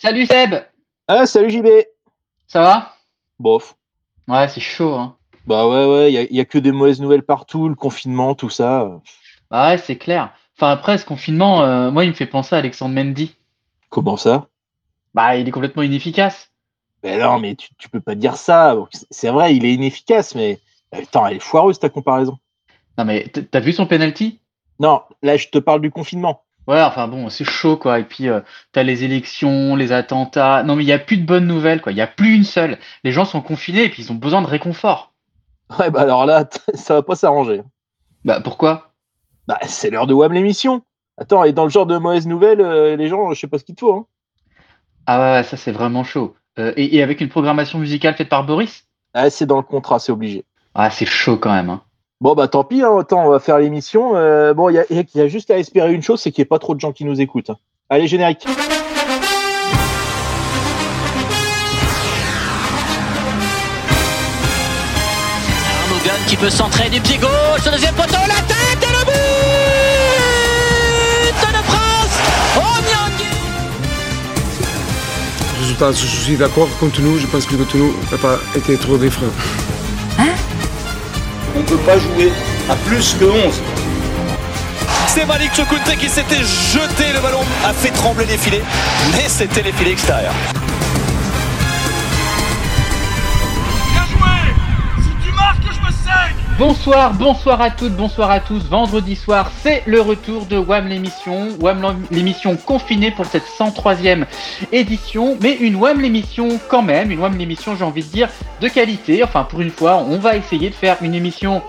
Salut Seb Ah, salut JB Ça va? Bof. Ouais, c'est chaud. Hein. Bah ouais, ouais, il n'y a, que des mauvaises nouvelles partout, le confinement, tout ça. Bah ouais, c'est clair. Enfin, après, ce confinement, euh, moi, il me fait penser à Alexandre Mendy. Comment ça? Bah, il est complètement inefficace. Mais non, mais tu, tu peux pas dire ça. C'est vrai, il est inefficace, mais attends, elle est foireuse ta comparaison. Non, mais t'as vu son penalty? Non, là, je te parle du confinement. Ouais, enfin bon, c'est chaud quoi. Et puis euh, t'as les élections, les attentats. Non mais il n'y a plus de bonnes nouvelles quoi. Il n'y a plus une seule. Les gens sont confinés et puis ils ont besoin de réconfort. Ouais bah alors là, ça va pas s'arranger. Bah pourquoi? Bah c'est l'heure de WAM l'émission. Attends, et dans le genre de mauvaises nouvelles, euh, les gens, je sais pas ce qu'il te faut. Hein. Ah ouais, ça c'est vraiment chaud. Euh, et, et, avec une programmation musicale faite par Boris? Ah c'est dans le contrat, c'est obligé. Ah c'est chaud quand même. Hein. Bon, bah tant pis, hein, autant on va faire l'émission. Euh, bon, il y, a, juste à espérer une chose, c'est qu'il n'y ait pas trop de gens qui nous écoutent. Allez, générique. Qui peut centrer du pied gauche, le deuxième poteau, la tête et le but de France Oh Résultat, je suis d'accord, contre nous, je pense que le nous n'a pas été trop. On ne peut pas jouer à plus que 11. C'est Malik Chokunte qui s'était jeté, le ballon a fait trembler les filets, mais c'était les filets extérieurs. Bonsoir, bonsoir à toutes, bonsoir à tous. Vendredi soir, c'est le retour de WAM l'émission. WAM l'émission confinée pour cette 103e édition. Mais une WAM l'émission quand même, une WAM l'émission, j'ai envie de dire, de qualité. Enfin, pour une fois, on va essayer de faire une émission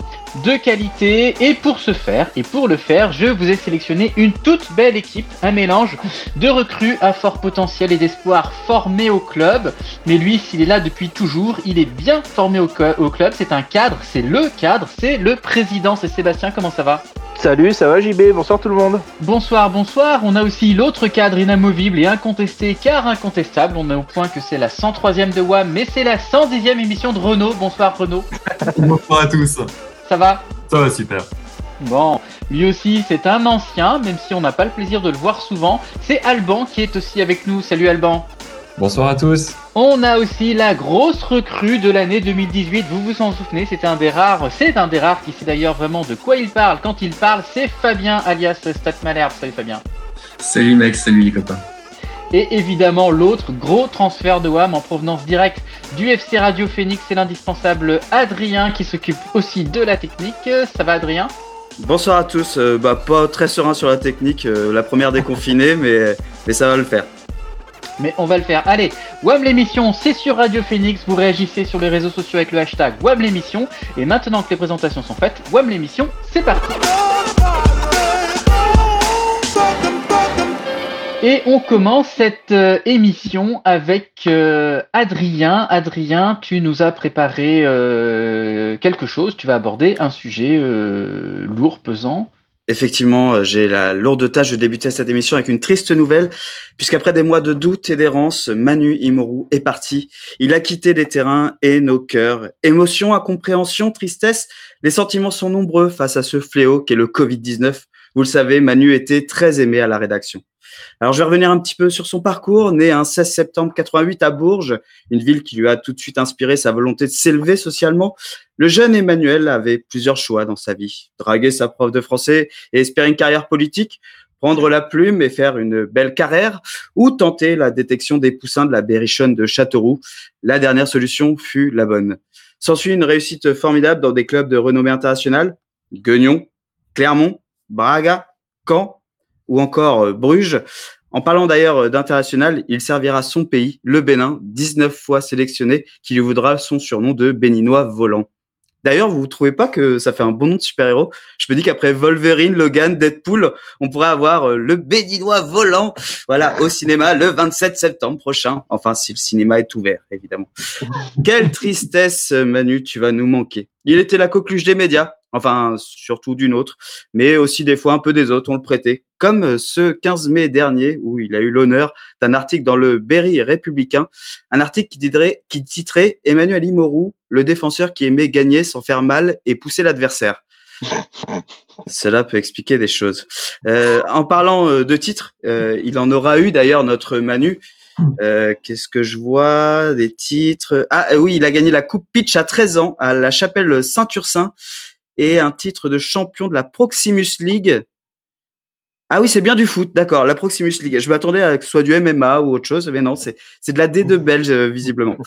de qualité. Et pour ce faire, et pour le faire, je vous ai sélectionné une toute belle équipe, un mélange de recrues à fort potentiel et d'espoir formés au club. Mais lui, s'il est là depuis toujours, il est bien formé au, au club. C'est un cadre, c'est le cadre, c'est le président. C'est Sébastien, comment ça va? Salut, ça va JB, bonsoir tout le monde. Bonsoir, bonsoir. On a aussi l'autre cadre inamovible et incontesté car incontestable. On est au point que c'est la 103e de WAM, mais c'est la 110e émission de Renault. Bonsoir Renault. bonsoir à tous. Ça va Ça va super. Bon, lui aussi c'est un ancien, même si on n'a pas le plaisir de le voir souvent. C'est Alban qui est aussi avec nous. Salut Alban. Bonsoir à tous. On a aussi la grosse recrue de l'année 2018. Vous vous en souvenez, c'était un des rares. C'est un des rares qui sait d'ailleurs vraiment de quoi il parle quand il parle. C'est Fabien alias Stat Malherbe. Salut Fabien. Salut mec, salut les copains. Et évidemment, l'autre gros transfert de WAM en provenance directe du FC Radio Phoenix, c'est l'indispensable Adrien qui s'occupe aussi de la technique. Ça va, Adrien? Bonsoir à tous. Euh, bah, pas très serein sur la technique, euh, la première déconfinée, mais, mais ça va le faire. Mais on va le faire. Allez, WAM l'émission, c'est sur Radio Phoenix. Vous réagissez sur les réseaux sociaux avec le hashtag WAM l'émission. Et maintenant que les présentations sont faites, WAM l'émission, c'est parti. Et on commence cette euh, émission avec euh, Adrien. Adrien, tu nous as préparé euh, quelque chose. Tu vas aborder un sujet lourd, pesant. Effectivement, j'ai la lourde tâche de débuter cette émission avec une triste nouvelle, puisqu'après des mois de doute et d'errance, Manu Imoru est parti. Il a quitté les terrains et nos cœurs. Émotion, incompréhension, tristesse, les sentiments sont nombreux face à ce fléau qu'est le Covid-19. Vous le savez, Manu était très aimé à la rédaction. Alors, je vais revenir un petit peu sur son parcours. Né un 16 septembre 88 à Bourges, une ville qui lui a tout de suite inspiré sa volonté de s'élever socialement, le jeune Emmanuel avait plusieurs choix dans sa vie. Draguer sa prof de français et espérer une carrière politique, prendre la plume et faire une belle carrière, ou tenter la détection des poussins de la berrichonne de Châteauroux. La dernière solution fut la bonne. S'ensuit une réussite formidable dans des clubs de renommée internationale, Guignon, Clermont, Braga, Caen, ou encore euh, Bruges. En parlant d'ailleurs euh, d'international, il servira son pays, le Bénin, 19 fois sélectionné, qui lui voudra son surnom de béninois volant. D'ailleurs, vous ne trouvez pas que ça fait un bon nom de super-héros? Je me dis qu'après Wolverine, Logan, Deadpool, on pourrait avoir euh, le béninois volant, voilà, au cinéma le 27 septembre prochain. Enfin, si le cinéma est ouvert, évidemment. Quelle tristesse, Manu, tu vas nous manquer. Il était la coqueluche des médias, enfin surtout d'une autre, mais aussi des fois un peu des autres, on le prêtait. Comme euh, ce 15 mai dernier, où il a eu l'honneur d'un article dans le Berry républicain, un article qui titrait, Emmanuel Imorou, le défenseur qui aimait gagner sans faire mal et pousser l'adversaire. Cela peut expliquer des choses. Euh, en parlant euh, de titres, il en aura eu d'ailleurs notre Manu. Qu'est-ce que je vois Des titres? Ah oui, il a gagné la Coupe Pitch à 13 ans à la chapelle Saint-Ursin et un titre de champion de la Proximus League. Ah oui, c'est bien du foot, d'accord, la Proximus League. Je m'attendais à que ce soit du MMA ou autre chose, mais non, c'est de la D2 belge, euh, visiblement.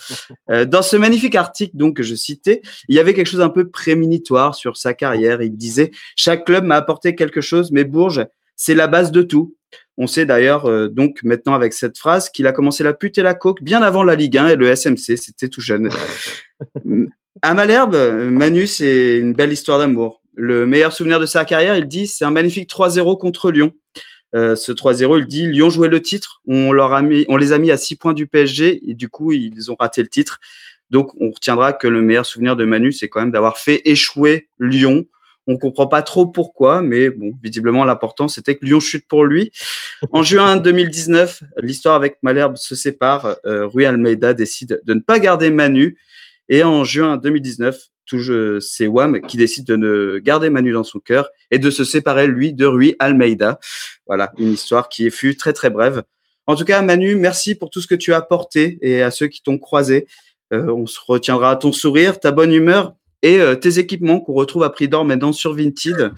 Euh, dans ce magnifique article donc que je citais, il y avait quelque chose un peu prémonitoire sur sa carrière. Il disait « Chaque club m'a apporté quelque chose, mais Bourges, c'est la base de tout. » On sait d'ailleurs euh, donc maintenant avec cette phrase qu'il a commencé la pute et la coke bien avant la Ligue 1 et le SMC, c'était tout jeune. à Malherbe, Manu, c'est une belle histoire d'amour le meilleur souvenir de sa carrière, il dit, c'est un magnifique 3-0 contre Lyon. Euh, ce 3-0, il dit, Lyon jouait le titre, on, leur a mis, on les a mis à 6 points du PSG et du coup, ils ont raté le titre. Donc, on retiendra que le meilleur souvenir de Manu, c'est quand même d'avoir fait échouer Lyon. On comprend pas trop pourquoi, mais bon, visiblement, l'important, c'était que Lyon chute pour lui. En juin 2019, l'histoire avec Malherbe se sépare. Euh, Rui Almeida décide de ne pas garder Manu. Et en juin 2019, c'est Wam qui décide de ne garder Manu dans son cœur et de se séparer, lui, de Rui Almeida. Voilà, une histoire qui fut très, très brève. En tout cas, Manu, merci pour tout ce que tu as apporté et à ceux qui t'ont croisé. Euh, on se retiendra à ton sourire, ta bonne humeur et euh, tes équipements qu'on retrouve à prix d'or maintenant sur Vinted.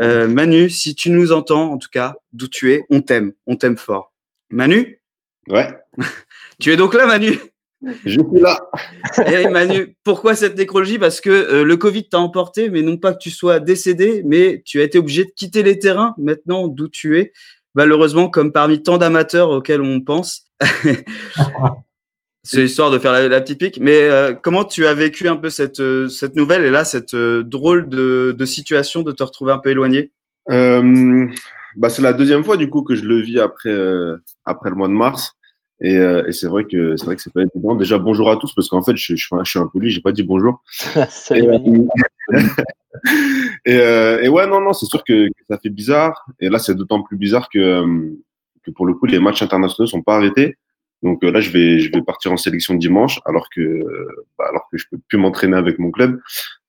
Euh, Manu, si tu nous entends, en tout cas, d'où tu es, on t'aime, on t'aime fort. Manu? Ouais. tu es donc là, Manu? Je suis là. Et eh, Manu, pourquoi cette nécrologie? Parce que euh, le Covid t'a emporté, mais non pas que tu sois décédé, mais tu as été obligé de quitter les terrains maintenant d'où tu es. Malheureusement, comme parmi tant d'amateurs auxquels on pense. C'est histoire de faire la, petite pique. Mais euh, comment tu as vécu un peu cette, euh, cette nouvelle et là, cette drôle de, de, situation de te retrouver un peu éloigné? Bah, C'est la deuxième fois du coup que je le vis après, après le mois de mars. Et, euh, et c'est vrai que c'est vrai que c'est pas évident. Déjà bonjour à tous parce qu'en fait je, je, je suis impoli, j'ai pas dit bonjour. Et, euh, et, euh, et, ouais non non c'est sûr que, que, ça fait bizarre. Et là c'est d'autant plus bizarre que, euh, que pour le coup les matchs internationaux sont pas arrêtés. Donc là je vais je vais partir en sélection dimanche alors que bah, alors que je peux plus m'entraîner avec mon club.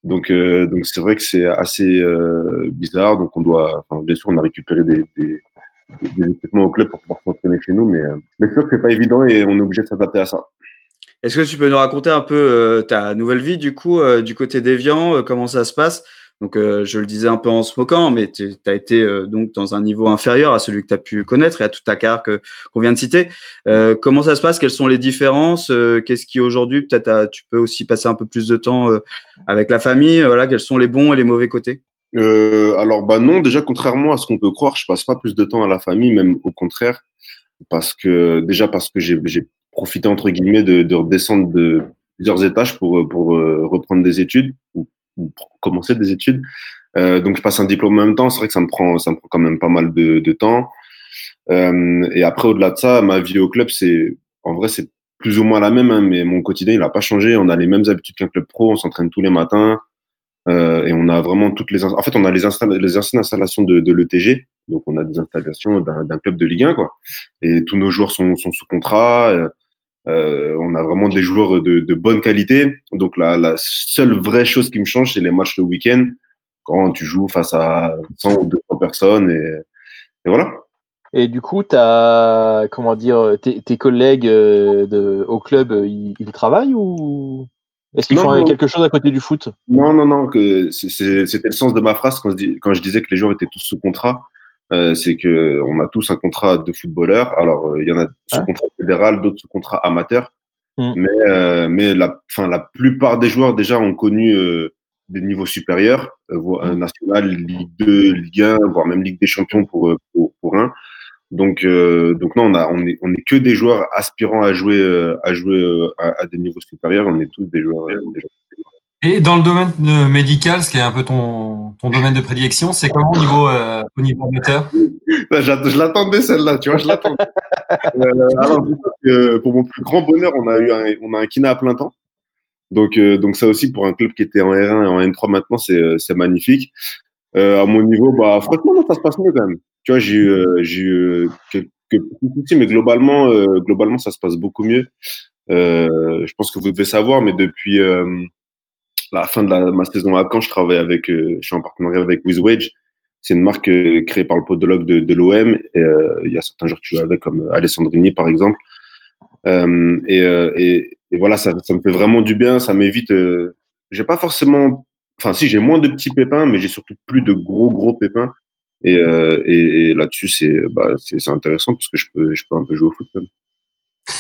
Donc donc c'est vrai que c'est assez bizarre. Donc on doit enfin, bien sûr on a récupéré des, des des équipements au club pour pouvoir s'entraîner chez nous. Mais, euh, mais c'est sûr que c'est pas évident et on est obligé de s'adapter à ça. Est-ce que tu peux nous raconter un peu euh, ta nouvelle vie du coup euh, du côté d'Evian, euh, comment ça se passe? Donc je le disais un peu en se moquant, mais tu as été donc dans un niveau inférieur à celui que tu as pu connaître et à toute ta carrière qu'on vient de citer. comment ça se passe? Quelles sont les différences? Qu'est-ce qui aujourd'hui peut-être tu peux aussi passer un peu plus de temps avec la famille? Voilà, quels sont les bons et les mauvais côtés? Euh, alors bah non, déjà contrairement à ce qu'on peut croire, je passe pas plus de temps à la famille, même au contraire, parce que déjà parce que j'ai profité entre guillemets de, de, redescendre de plusieurs étages pour pour euh, reprendre des études ou, pour commencer des études. Euh, donc je passe un diplôme en même temps. C'est vrai que ça me prend ça me prend quand même pas mal de, de temps. Euh, et après au-delà de ça, ma vie au club c'est en vrai c'est plus ou moins la même, hein, mais mon quotidien il a pas changé. On a les mêmes habitudes qu'un club pro. On s'entraîne tous les matins. Euh, et on a vraiment toutes les. En fait, on a les, les anciennes installations de, l'ETG. Donc, on a des installations d'un club de Ligue 1, quoi. Et tous nos joueurs sont, sont sous contrat. Euh, euh, on a vraiment des joueurs de, de bonne qualité. Donc, la, seule vraie chose qui me change, c'est les matchs le week-end, quand tu joues face à 100 ou 200 personnes. Et, voilà. Et du coup, as, comment dire, tes, collègues au club, ils, ils travaillent ou? Est-ce qu'ils font quelque chose à côté du foot? Non, non, non. C'était le sens de ma phrase quand je, quand je disais que les joueurs étaient tous sous contrat. Euh, c'est que on a tous un contrat de footballeur. Alors, euh, il y en a sous contrat fédéral, d'autres sous contrat amateur. Mm. Mais, euh, mais la, fin, la plupart des joueurs déjà ont connu des niveaux supérieurs, mm. national, Ligue 2, Ligue 1, voire même Ligue des Champions pour pour, pour un. Donc, euh, donc non, on, a, on, est, on est que des joueurs aspirant à jouer, euh, à, jouer euh, à, à, des niveaux supérieurs. On est tous des joueurs. Des joueurs et dans le domaine médical, ce qui est un peu ton, ton domaine de prédilection, c'est comment au niveau, euh, au niveau amateur? Je l'attendais celle-là, tu vois, je l'attendais. alors, pour mon plus grand bonheur, on a eu un, on a un kiné à plein temps. Donc, donc ça aussi pour un club qui était en R1 et en N3 maintenant, c'est magnifique. à mon niveau, bah franchement, ça se passe mieux quand même j'ai eu, euh, j'ai eu euh, quelques petits mais globalement, euh, globalement, ça se passe beaucoup mieux. je pense que vous devez savoir, mais depuis la fin de ma saison à Caen, je travaille avec, je suis en partenariat avec WizWage. C'est une marque créée par le podologue de, l'OM. Il y a certains joueurs que tu joues avec, comme Alessandrini, par exemple. Et, voilà, ça, ça, me fait vraiment du bien. Ça m'évite. Euh, j'ai pas forcément. Enfin, si j'ai moins de petits pépins, mais j'ai surtout plus de gros gros pépins. Et, euh, et, et là-dessus, c'est bah, c'est intéressant parce que je peux je peux un peu jouer au foot. Même.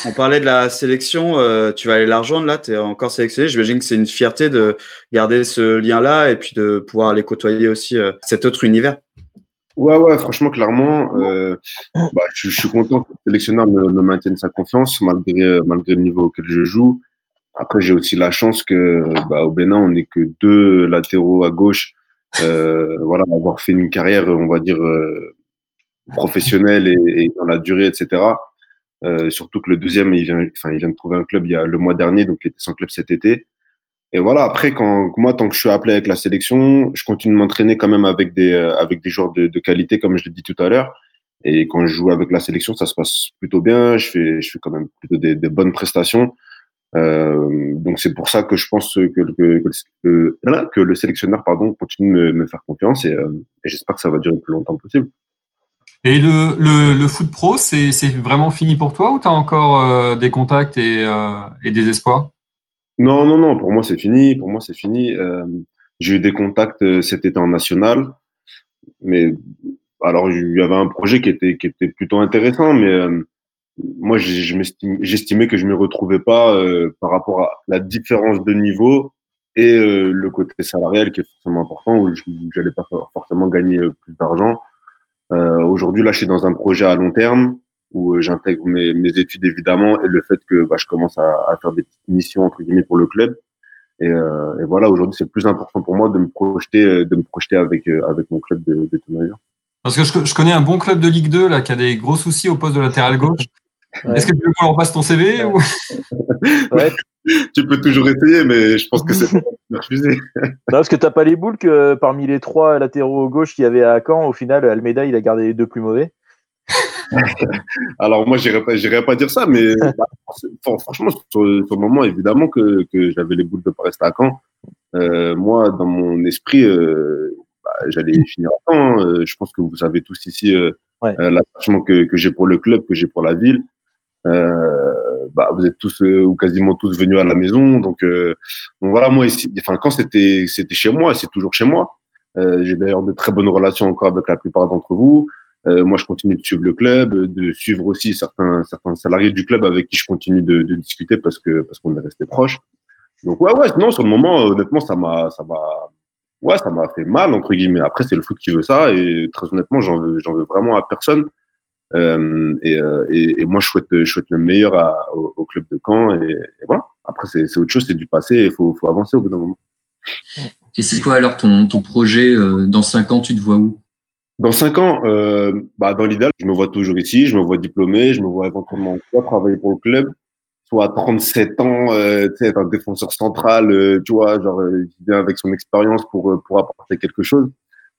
On parlait de la sélection, euh, tu vas aller la rejoindre là, tu es encore sélectionné. J'imagine que c'est une fierté de garder ce lien-là et puis de pouvoir aller côtoyer aussi euh, cet autre univers. Ouais, ouais, franchement, clairement, euh, bah, je, je, suis content que le sélectionneur me, me, maintienne sa confiance malgré, malgré le niveau auquel je joue. Après, j'ai aussi la chance que bah, au Bénin, on n'est que deux latéraux à gauche. Euh, voilà, avoir fait une carrière, on va dire, euh, professionnelle et, dans la durée, etc. Euh, surtout que le deuxième, il vient, enfin, il vient de trouver un club il y a le mois dernier, donc il était sans club cet été. Et voilà, après, quand moi, tant que je suis appelé avec la sélection, je continue de m'entraîner quand même avec des, avec des joueurs de, de qualité, comme je l'ai dit tout à l'heure. Et quand je joue avec la sélection, ça se passe plutôt bien. Je fais, je fais quand même plutôt des, des bonnes prestations. Euh, donc c'est pour ça que je pense que, que, que, que le sélectionneur pardon, continue de me, me faire confiance et, euh, et j'espère que ça va durer le plus longtemps possible. Et le, le, le foot pro, c'est vraiment fini pour toi ou tu as encore euh, des contacts et, euh, et, des espoirs? Non, non, non, pour moi c'est fini. Pour moi c'est fini. Euh, J'ai eu des contacts cet été en national, mais alors il y avait un projet qui était, qui était plutôt intéressant, mais euh, moi j'estimais que je ne me retrouvais pas euh, par rapport à la différence de niveau et le côté salarial qui est forcément important, où je n'allais pas forcément gagner plus d'argent. Euh, Aujourd'hui, là, je suis dans un projet à long terme où euh, j'intègre mes, études évidemment et le fait que bah, je commence à, faire des petites missions entre guillemets pour le club. Et, euh, voilà, aujourd'hui, c'est plus important pour moi de me projeter, euh, de me projeter avec euh, avec mon club de, de. Parce que je, je, connais un bon club de Ligue 2 là qui a des gros soucis au poste de latéral gauche. Ouais. Est-ce que tu veux qu'on leur passe ton CV ouais. ou... ouais. Tu peux toujours essayer, mais je pense que c'est refusé. non, parce que t'as pas les boules que parmi les trois latéraux gauche qu'il y avait à Caen, au final, Almeida, il a gardé les deux plus mauvais. Alors moi, j'irais pas, pas dire ça, mais bah, franchement, sur, sur, le moment, évidemment que, que j'avais les boules de pas rester à Caen. Euh, moi, dans mon esprit, euh, bah, j'allais finir à Caen. Euh, je pense que vous savez tous ici ouais. l'attachement que, que j'ai pour le club, que j'ai pour la ville. Euh, bah, vous êtes tous euh, ou quasiment tous venus à la maison. Donc, euh, donc voilà, moi enfin quand c'était c'était chez moi, c'est toujours chez moi. Euh, J'ai d'ailleurs de très bonnes relations encore avec la plupart d'entre vous. Euh, moi, je continue de suivre le club, de suivre aussi certains certains salariés du club avec qui je continue de, de discuter parce que parce qu'on est resté proches. Donc ouais, ouais, non, sur le moment, honnêtement, ça m'a ça m'a ouais, ça m'a fait mal entre guillemets. Après, c'est le foot qui veut ça et très honnêtement, j'en veux j'en veux vraiment à personne. Euh, et, euh, et, et, moi, je souhaite, je souhaite le meilleur à, au, au, club de Caen. Et, et voilà. Après, c'est autre chose, c'est du passé. Il faut, faut avancer au bout d'un moment. Et c'est quoi alors ton, ton projet euh, Dans cinq ans, tu te vois où? Dans cinq ans, euh, bah, dans l'idéal, je me vois toujours ici. Je me vois diplômé. Je me vois éventuellement soit travailler pour le club, soit à 37 ans, euh, tu sais, être un défenseur central, euh, tu vois, genre, il vient avec son expérience pour, pour apporter quelque chose.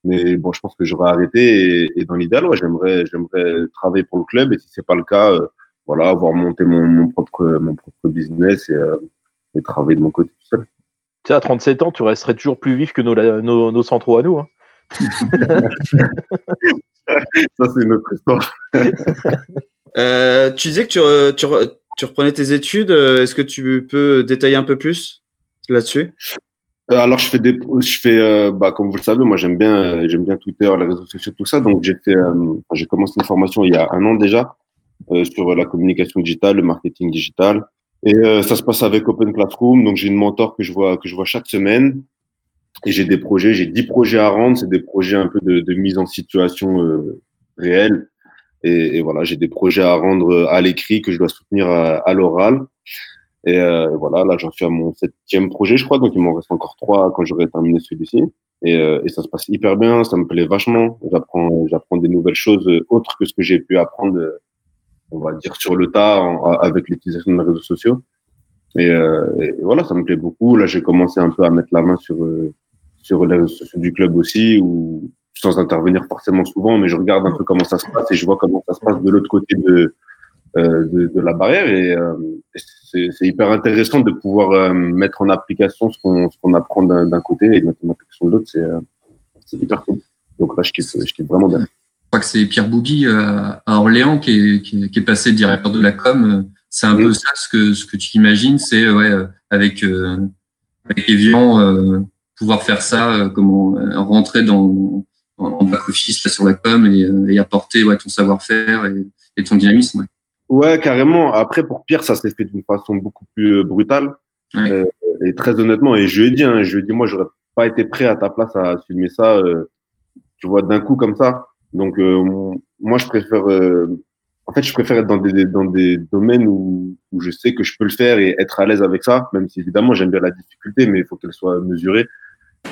Mais bon, je pense que j'aurais arrêté et, et dans l'idéal, ouais, j'aimerais, j'aimerais travailler pour le club et si c'est pas le cas, euh, voilà, avoir monté mon, mon propre, mon propre business et, euh, et, travailler de mon côté tout seul. Tu sais, à 37 ans, tu resterais toujours plus vif que nos, nos, nos centraux à nous. Hein. Ça, c'est notre histoire. euh, tu disais que tu, tu, tu reprenais tes études. Est-ce que tu peux détailler un peu plus là-dessus? Alors je fais des, je fais, euh, bah comme vous le savez, moi j'aime bien, euh, j'aime bien Twitter, les réseaux sociaux, tout ça. Donc j'ai fait, euh, j'ai commencé une formation il y a un an déjà euh, sur la communication digitale, le marketing digital. Et ça se passe avec Open Classroom. Donc j'ai une mentor que je vois que je vois chaque semaine. Et j'ai des projets, j'ai dix projets à rendre. C'est des projets un peu de, mise en situation réelle. Et, voilà, j'ai des projets à rendre à l'écrit que je dois soutenir à l'oral. Et euh, voilà, là, j'en suis à mon septième projet, je crois, donc il m'en reste encore trois quand j'aurai terminé celui-ci. Et, euh, et, ça se passe hyper bien, ça me plaît vachement. J'apprends, j'apprends des nouvelles choses autres que ce que j'ai pu apprendre, on va dire, sur le tas avec l'utilisation des réseaux sociaux. Et, euh, et, voilà, ça me plaît beaucoup. Là, j'ai commencé un peu à mettre la main sur sur les réseaux sociaux du club aussi, ou sans intervenir forcément souvent, mais je regarde un peu comment ça se passe et je vois comment ça se passe de l'autre côté de euh, de, de, la barrière et euh, c'est hyper intéressant de pouvoir euh, mettre en application ce qu'on qu'on apprend d'un côté et mettre en application de l'autre, c'est hyper cool. Donc là, je kiffe, je kiffe vraiment bien. Je crois que c'est Pierre Boubi à Orléans qui est, qui, est, qui est passé directeur de la com c'est un peu ça ce que ce que tu imagines, c'est ouais avec avec Evian pouvoir faire ça, comment rentrer dans en back office là, sur la com et, et apporter ouais, ton savoir-faire et, et, ton dynamisme. Ouais. Ouais. carrément. Après, pour Pierre, ça s'est fait d'une façon beaucoup plus brutale. Ouais. Euh, et très honnêtement, et je lui ai dit, hein, je lui ai dit, moi, j'aurais pas été prêt à ta place à filmer ça, euh, tu vois, d'un coup comme ça. Donc, euh, moi, je préfère, en fait, je préfère être dans des, dans des domaines où, où je sais que je peux le faire et être à l'aise avec ça, même si évidemment, j'aime bien la difficulté, mais il faut qu'elle soit mesurée.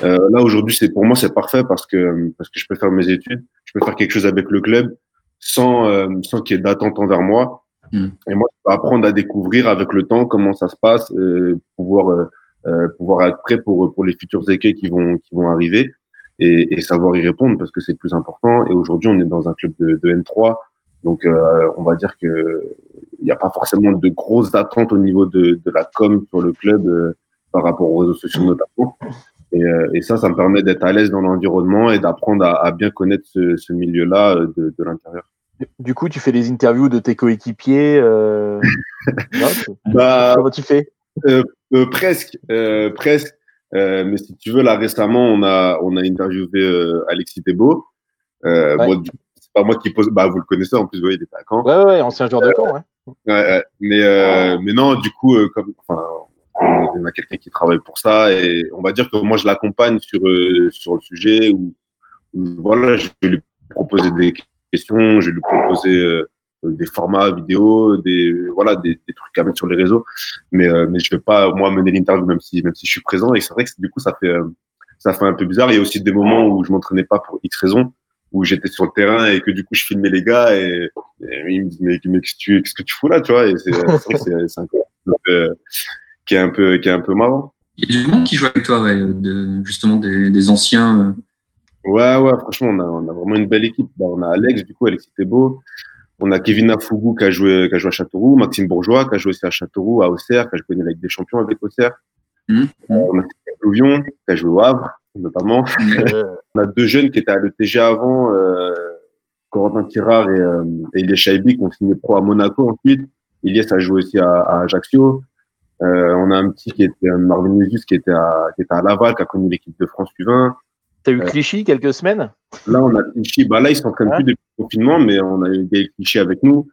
Euh, là aujourd'hui, c'est pour moi c'est parfait parce que parce que je peux faire mes études, je peux faire quelque chose avec le club sans euh, sans qu'il y ait d'attente envers moi. Et moi, je peux apprendre à découvrir avec le temps comment ça se passe, euh, pouvoir euh, pouvoir être prêt pour pour les futurs écueils qui vont qui vont arriver et, et savoir y répondre parce que c'est plus important. Et aujourd'hui, on est dans un club de, de N3, donc on va dire que il n'y a pas forcément de grosses attentes au niveau de, de la com sur le club par rapport aux réseaux sociaux notamment. Et, euh, et, ça, ça me permet d'être à l'aise dans l'environnement et d'apprendre à, à, bien connaître ce, ce milieu-là euh, de, de l'intérieur. Du coup, tu fais des interviews de tes coéquipiers. Euh... bah, Comment tu fais? euh, euh, Presque, presque. mais si tu veux, là récemment, on a on a interviewé Alexis Thébault. Ouais. Bon, c'est pas moi qui pose. Bah, vous le connaissez en plus, vous voyez, il était à Caen. Ouais, ouais, ancien joueur de Caen, ouais. ouais. mais mais non, du coup, comme enfin on a quelqu'un qui travaille pour ça et on va dire que moi je l'accompagne sur euh, sur le sujet où, voilà je vais lui proposer des questions je vais lui proposer euh, des formats vidéo des voilà des, des, trucs à mettre sur les réseaux mais euh, mais je vais pas moi mener l'interview même si même si je suis présent et c'est vrai que du coup ça fait ça fait un peu bizarre il y a aussi des moments où je m'entraînais pas pour x raisons où j'étais sur le terrain et que du coup je filmais les gars et, et ils me disent mais, qu'est-ce que tu fous là tu vois? Et c'est c'est un qui est un peu, qui est un peu marrant. Il y a du monde qui joue avec toi, ouais, de, justement des, des anciens. Euh. Ouais, ouais, franchement, on a, on a vraiment une belle équipe. Bah, on a Alex, du coup, Alexis Thébault. On a Kevin Afougou qui a joué, qui a joué à Châteauroux, Maxime Bourgeois qui a joué aussi à Châteauroux, à Auxerre, qui a joué avec des champions avec Auxerre. Mmh. on a Louvion qui a joué au Havre, notamment. on a deux jeunes qui étaient à l'ETG avant, euh, Corentin Tirard et, euh, et Chaibi qui ont signé pro à Monaco ensuite. Ilias a joué aussi à, à Ajaccio. Euh, on a un petit qui était Marvin Lusus qui était à qui était à Laval, qui a connu l'équipe de France U20. T'as eu Clichy quelques semaines? Là, on a Clichy. Bah là, ils s'entraînent plus depuis le confinement, mais on a eu des Clichy avec nous.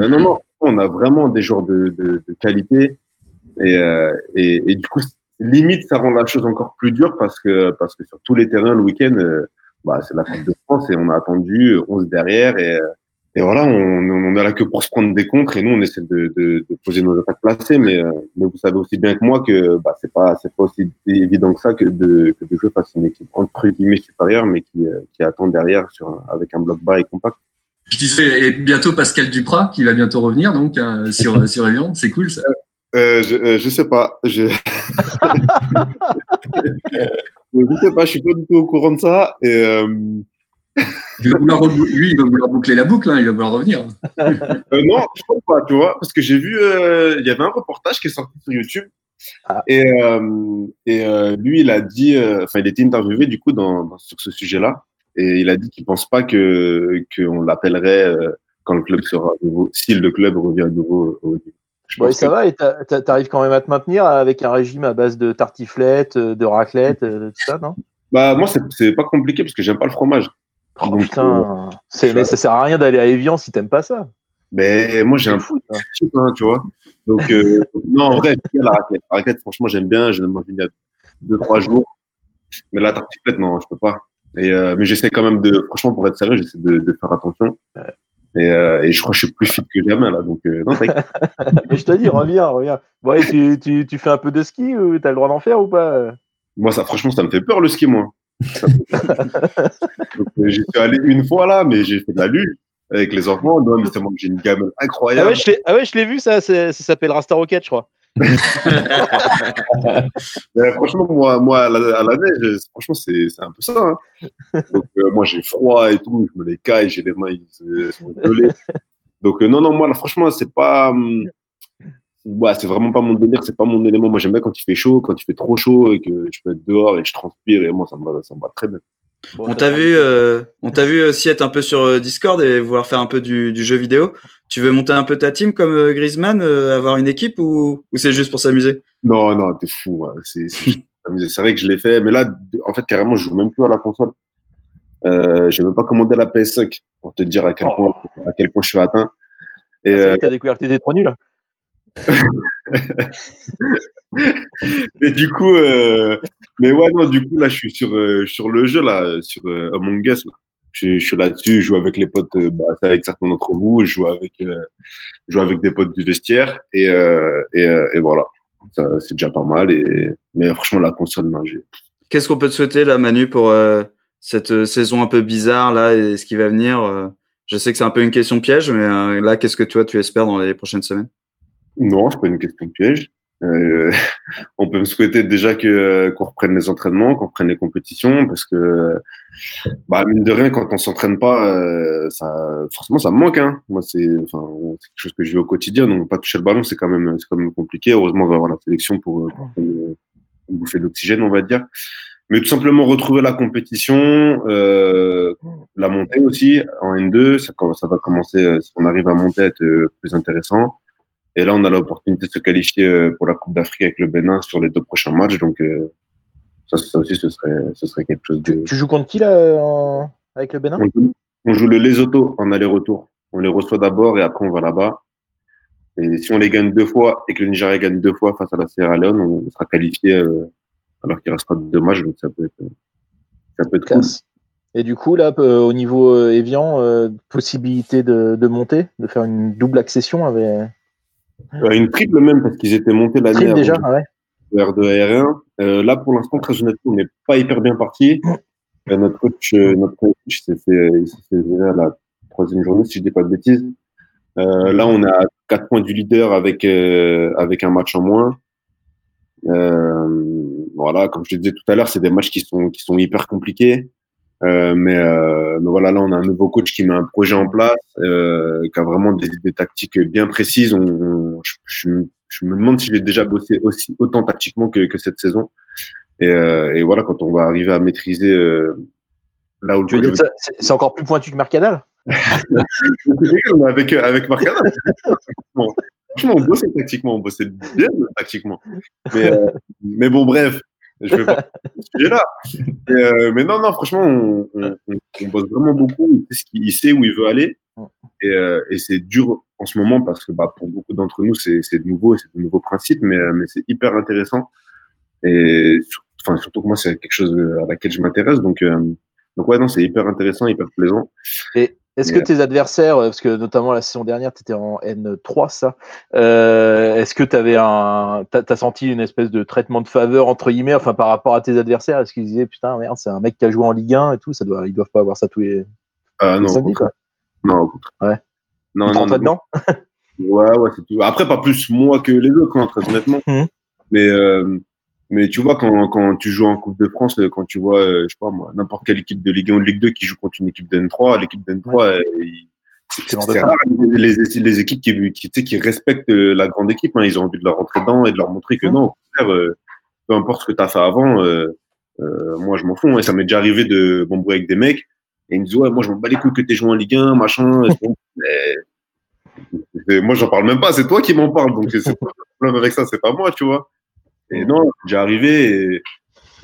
Euh, non, non, on a vraiment des joueurs de, de, de qualité. Et, euh, et, et, du coup, limite, ça rend la chose encore plus dure parce que parce que sur tous les terrains, le week-end, euh, bah, c'est la Coupe de France et on a attendu 11 derrière et et voilà, on, on est là que pour se prendre des contres et nous on essaie de, de, de poser nos attaques placées, mais, euh, mais vous savez aussi bien que moi que bah, c'est pas c'est pas aussi évident que ça que de, que de jouer face à une équipe entre guillemets supérieure, mais qui, euh, qui attend derrière sur avec un bloc bas et compact. Je disais et bientôt Pascal Duprat qui va bientôt revenir donc euh, sur sur Evian, c'est cool ça. Euh, je, je sais pas, je... je sais pas, je suis pas du tout au courant de ça et lui, il va vouloir boucler la boucle, hein, il va vouloir revenir. euh, non, je crois pas, tu vois, parce que j'ai vu, euh, il y avait un reportage qui est sorti sur YouTube. Ah. Et, euh, et euh, lui, il a dit, euh, enfin, il était interviewé du coup dans, dans, sur ce sujet-là, et il a dit qu'il pense pas que qu'on l'appellerait euh, quand le club sera nouveau, si le club revient à nouveau au Ouais, ça va, et t'arrives quand même à te maintenir avec un régime à base de tartiflette, de raclette, tout ça, non? Bah moi, c'est pas compliqué parce que j'aime pas le fromage. Oh, Donc, putain, euh, mais ça sert à rien d'aller à Evian si t'aimes pas ça. Mais moi, j'ai un foot, hein, tu vois. Donc, euh, non, en vrai, la raquette. La raquette, franchement, j'aime bien. Je l'ai mangé il y a deux, trois jours. Mais la tartiflette, non, je peux pas. Et, euh, mais j'essaie quand même de, franchement, pour être sérieux, j'essaie de, de, faire attention. Et, euh, et, je crois que je suis plus fit que jamais, là. Donc, non, Mais je te dis, reviens, reviens. Bon, et tu, tu, tu fais un peu de ski ou t'as le droit d'en faire ou pas? Moi, ça, franchement, ça me fait peur, le ski, moi. Euh, j'y suis allé une fois là, mais j'ai fait de la lune avec les enfants. Non, mais j'ai une gamme incroyable. Ah ouais, je l'ai ah vu, ça, ça s'appelle Rasta Rocket, je crois. franchement, moi, moi à la, neige, franchement, c'est un peu ça. Hein. Donc, euh, moi, j'ai froid et tout, je me les caille, j'ai les mains, ils sont gelés. Donc, euh, non, non, moi, là, franchement, c'est pas. Hum, ouais, c'est vraiment pas mon délire, c'est pas mon élément. Moi, j'aime bien quand il fait chaud, quand il fait trop chaud et que je peux être dehors et que je transpire et moi, ça me va, ça me va très bien. on t'a vu, euh, on t'a vu aussi être un peu sur euh, Discord et vouloir faire un peu du, du jeu vidéo. Tu veux monter un peu ta team comme euh, Griezmann, euh, avoir une équipe ou, ou c'est juste pour s'amuser? Non, non, t'es fou. hein. C'est c'est- c'est vrai que je l'ai fait, mais là, en fait, carrément, je joue même plus à la console. Euh, j'ai même pas commandé la PS5 pour te dire à quel point, à quel point je suis atteint. Et, Ah, c'est euh, vrai que t'as découvert que t'étais trop nul. Et du coup, euh, mais ouais, non, du coup, là, je suis sur, euh, sur le jeu, là, sur euh, Among Us. Je, suis là-dessus, je joue avec les potes, euh, bah, avec certains d'entre vous, je joue avec, je joue avec des potes du vestiaire, et, et, voilà. C'est déjà pas mal, et, mais franchement, la console, non. Qu'est-ce qu'on peut te souhaiter là, Manu, pour cette saison un peu bizarre là et ce qui va venir Je sais que c'est un peu une question piège, mais là, qu'est-ce que toi tu espères dans les prochaines semaines? Non, c'est pas une question de piège. Euh, on peut me souhaiter déjà que euh, qu'on reprenne les entraînements, qu'on reprenne les compétitions, parce que bah mine de rien, quand on s'entraîne pas, euh, ça forcément ça me manque. Hein. Moi, c'est enfin quelque chose que je vis au quotidien, donc pas toucher le ballon, c'est quand même c'est quand même compliqué. Heureusement, on va avoir la sélection pour, pour bouffer l'oxygène, on va dire. Mais tout simplement retrouver la compétition, la montée aussi en N2, ça, ça va commencer, si on arrive à monter, à être plus intéressant. Et là, on a l'opportunité de se qualifier euh, pour la Coupe d'Afrique avec le Bénin sur les deux prochains matchs. Donc, euh, ça, ça aussi, ce serait, ce serait quelque chose de. Tu joues contre qui là en- avec le Bénin On joue, on joue le Lesotho en aller-retour. On les reçoit d'abord et après, on va là-bas. Et si on les gagne deux fois et que le Nigeria gagne deux fois face à la Sierra Leone, on sera qualifié euh, alors qu'il restera deux matchs. Donc, ça peut être, ça peut être cool. Et du coup, là, au niveau Evian, euh, possibilité de, de monter, de faire une double accession avec Euh, une triple même parce qu'ils étaient montés l'année Triple déjà, ah ouais. R2 R1. Euh, là, pour l'instant, très honnêtement, on n'est pas hyper bien parti. Euh, notre coach, notre coach s'est fait, il s'est fait virer à la troisième journée, si je dis pas de bêtises. Là, on a quatre points du leader avec avec un match en moins. Euh, voilà, comme je te disais tout à l'heure, c'est des matchs qui sont qui sont hyper compliqués. Euh, mais, euh, mais voilà, là, on a un nouveau coach qui met un projet en place, euh, qui a vraiment des idées tactiques bien précises. On, on- je, je- je me demande si j'ai déjà bossé aussi autant tactiquement que, que cette saison. Et, et voilà, quand on va arriver à maîtriser là où ça- c'est encore plus pointu que Mercadal avec avec Marcana, bon, franchement, on bossait tactiquement, on bossait bien tactiquement. Mais, euh, mais bon, bref, je vais pas. Mais, euh, mais non, non, franchement, on, on, on- on bosse vraiment beaucoup. Il sait, où il veut aller. Et, euh, et c'est dur en ce moment parce que bah, pour beaucoup d'entre nous, c'est nouveau et c'est de nouveaux principes, mais, euh, mais c'est hyper intéressant. Et enfin, surtout que moi, c'est quelque chose à laquelle je m'intéresse. Donc, euh, donc ouais, non, c'est hyper intéressant, hyper plaisant. Et est-ce que tes adversaires, euh, parce que notamment la saison dernière, tu étais en N3, ça, euh, est-ce que tu avais un. T'as as senti une espèce de traitement de faveur, entre guillemets, enfin par rapport à tes adversaires? Est-ce qu'ils disaient, putain, merde, c'est un mec qui a joué en Ligue 1 et tout, ça doit, ils doivent pas avoir ça tous les, Ah, non, samedis, quoi. Non. Ouais. Non, non, non. dedans? Ouais, ouais, c'est tout. Après, pas plus moi que les autres, hein, très honnêtement. Mhm. Mais, euh, mais tu vois, quand, quand tu joues en Coupe de France, euh, quand tu vois, euh, je sais pas moi, n'importe quelle équipe de Ligue 1 ou de Ligue 2 qui joue contre une équipe d'N3, l'équipe d'N3, euh, il- c'est l'en de c'est rare les, les, les équipes qui, qui, tu sais, qui respectent euh, la grande équipe. Hein, ils ont envie de leur rentrer dedans et de leur montrer que non, au contraire, euh, peu importe ce que tu as fait avant, euh, euh, moi je m'en fous. hein. Ça m'est déjà arrivé de m'embrouiller avec des mecs et ils me disent Ouais, moi je m'en bats les couilles que tu joué en Ligue 1, machin. Mais et moi, j'en parle même pas, c'est toi qui m'en parles. Donc, c'est pas le problème avec ça, c'est pas moi, tu vois. Et non, c'est déjà arrivé. Et,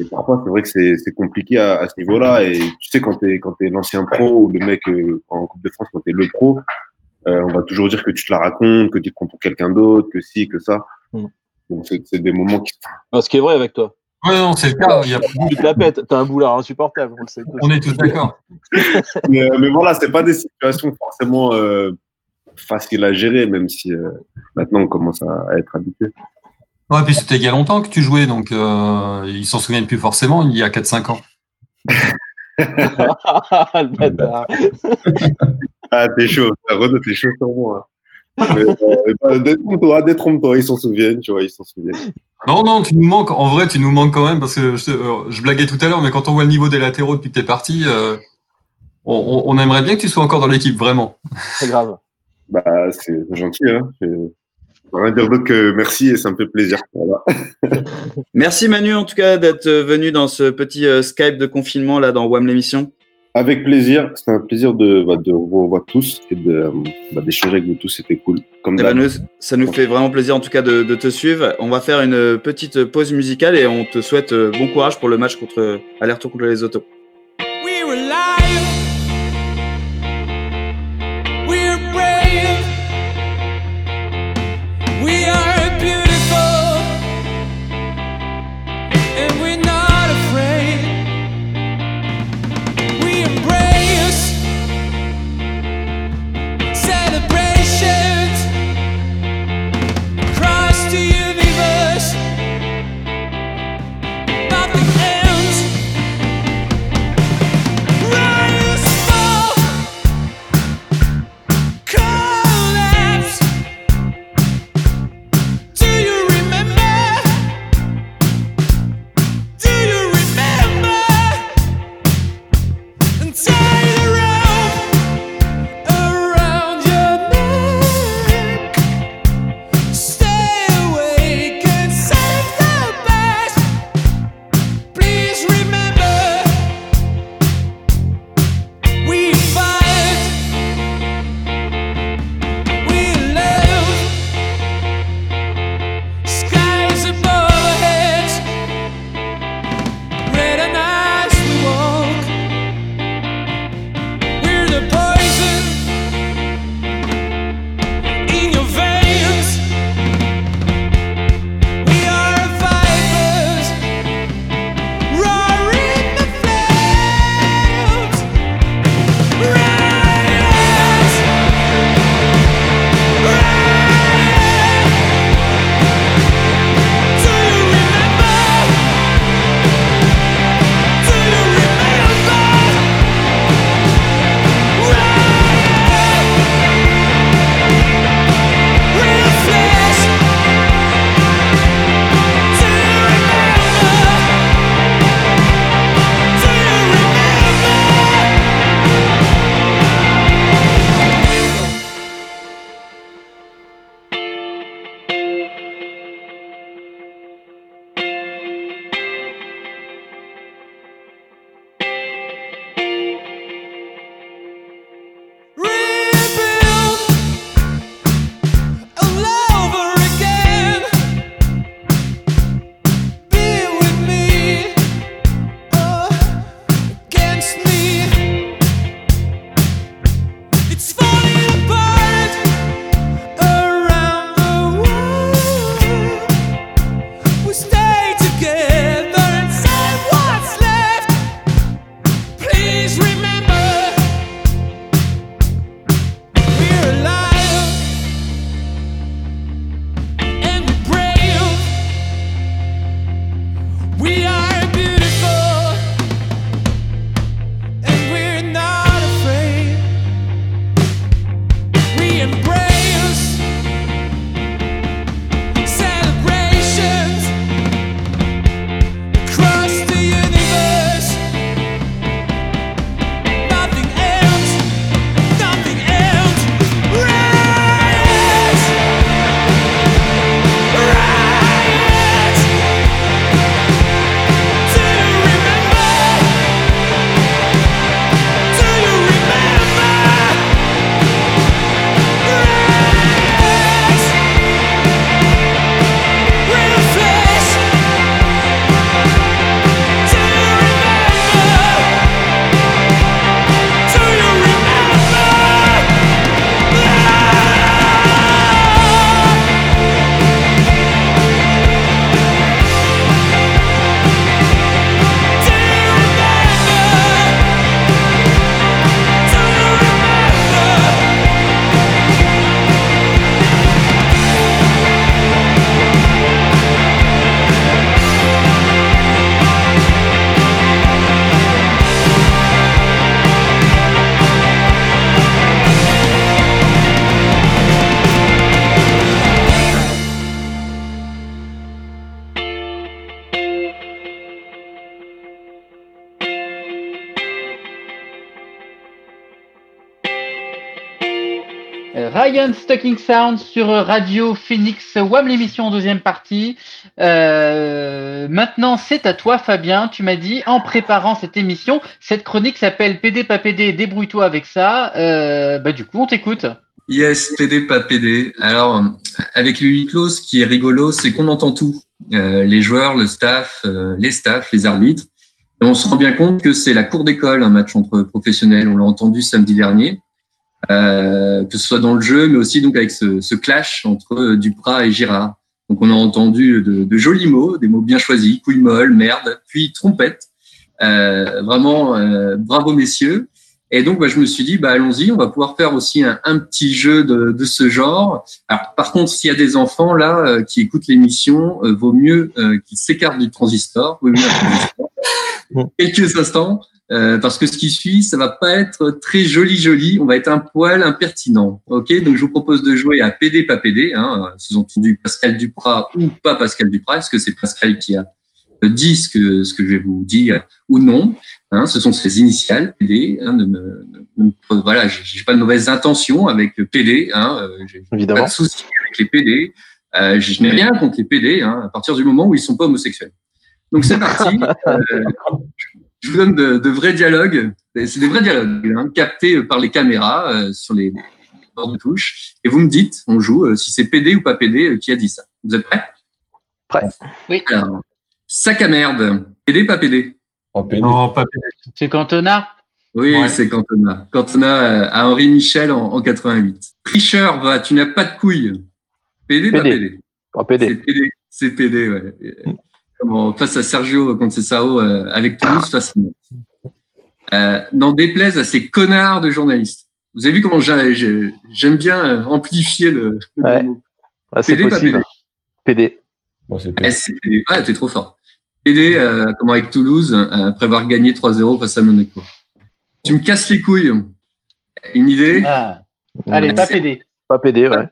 et parfois, c'est vrai que c'est compliqué à, à ce niveau-là. Et tu sais, quand t'es quand t'es l'ancien pro ou le mec euh, en Coupe de France, quand t'es le pro, euh, on va toujours dire que tu te la racontes, que tu te prends pour quelqu'un d'autre, que si, que ça. Mm. Donc, c'est des moments qui. Non, ce qui est vrai avec toi. Ouais, non, c'est le cas. Il y a- Tu te la pètes, t'as un boulard insupportable, on le sait. On est tous d'accord. mais, euh, mais voilà, c'est pas des situations forcément euh, faciles à gérer, même si euh, maintenant on commence à, à être habitué. Ouais, puis c'était il y a longtemps que tu jouais, donc euh, ils s'en souviennent plus forcément, il y a 4-5 ans. le bâtard. Ah, t'es chaud, Renaud, t'es chaud sur moi. hein. Euh, bah, détrompe-toi, détrompe-toi, ils s'en souviennent, tu vois, ils s'en souviennent. Non, non, tu nous manques. En vrai, tu nous manques quand même parce que je, euh, je blaguais tout à l'heure, mais quand on voit le niveau des latéraux depuis que t'es parti, euh, on, on- on aimerait bien que tu sois encore dans l'équipe, vraiment. C'est grave. Bah, c'est gentil, hein. Dire merci et ça me fait plaisir. Voilà. Merci Manu en tout cas d'être venu dans ce petit euh, Skype de confinement là dans WAM l'émission. Avec plaisir, c'était un plaisir de, bah, de vous revoir tous et de, bah, d'échanger avec vous tous, c'était cool. Comme Eh ben, nous, ça nous fait vraiment plaisir en tout cas de, de te suivre. On va faire une petite pause musicale et on te souhaite euh, bon courage pour le match contre aller-retour contre les autos. Ryan Stocking Sound sur Radio Phoenix WAM l'émission deuxième partie. Euh, maintenant, c'est à toi, Fabien. Tu m'as dit, en préparant cette émission, cette chronique s'appelle PD pas PD, débrouille-toi avec ça. Euh, bah, du coup, on t'écoute. Yes, PD, pas PD. Alors, avec le huis clos, ce qui est rigolo, c'est qu'on entend tout. Euh, les joueurs, le staff, les staffs, les arbitres. On se rend bien compte que c'est la cour d'école, un match entre professionnels. On l'a entendu samedi dernier. Euh, que ce soit dans le jeu, mais aussi donc avec ce, ce clash entre Duprat et Girard. Donc on a entendu de, de, jolis mots, des mots bien choisis, couille molle, merde, puis trompette. Euh, vraiment, euh, bravo messieurs. Et donc bah, je me suis dit, bah, allons-y, on va pouvoir faire aussi un, un petit jeu de, de, ce genre. Alors par contre, s'il y a des enfants là euh, qui écoutent l'émission, euh, vaut mieux euh, qu'ils s'écartent du transistor. Vaut mieux un transistor. Quelques instants. Euh, parce que ce qui suit, ça va pas être très joli joli, on va être un poil impertinent. Ok, donc je vous propose de jouer à PD pas PD, hein, sous-entendu Pascal Duprat ou pas Pascal Duprat, est-ce que c'est Pascal qui a dit ce que ce que je vais vous dire ou non hein, Ce sont ses initiales PD. Hein, ne me, ne me, voilà, j'ai pas de mauvaises intentions avec PD. Hein, j'ai pas de soucis avec les PD. Euh, je n'ai rien contre les PD hein, à partir du moment où ils sont pas homosexuels. Donc c'est parti. euh, je vous donne de, de vrais dialogues. C'est des vrais dialogues, hein, captés par les caméras euh, sur les bords de touche. Et vous me dites, on joue, euh, si c'est PD ou pas PD, euh, qui a dit ça. Vous êtes prêts? Prêt. Oui. Alors, sac à merde. PD, pas PD oh, PD. Non, pas PD. C'est Cantona? Oui, ouais. c'est Cantona. Cantona à Henri Michel en, en 88. Tricheur, va, tu n'as pas de couilles. PD, pas PD Pas PD. C'est PD, c'est PD, ouais. Comment, face à Sergio Conceição euh, avec Toulouse, face euh, N'en déplaise à ces connards de journalistes. Vous avez vu comment j'aime bien euh, amplifier le, le ouais. mot. Ah, PD, possible. pas PD PD. Bon, c'est PD. Eh. Ah, t'es trop fort. PD, euh, comment avec Toulouse, euh, après avoir gagné 3-0 face à Monaco. Tu me casses les couilles. Une idée? Ah. Allez, pas PD. Pas PD, ouais.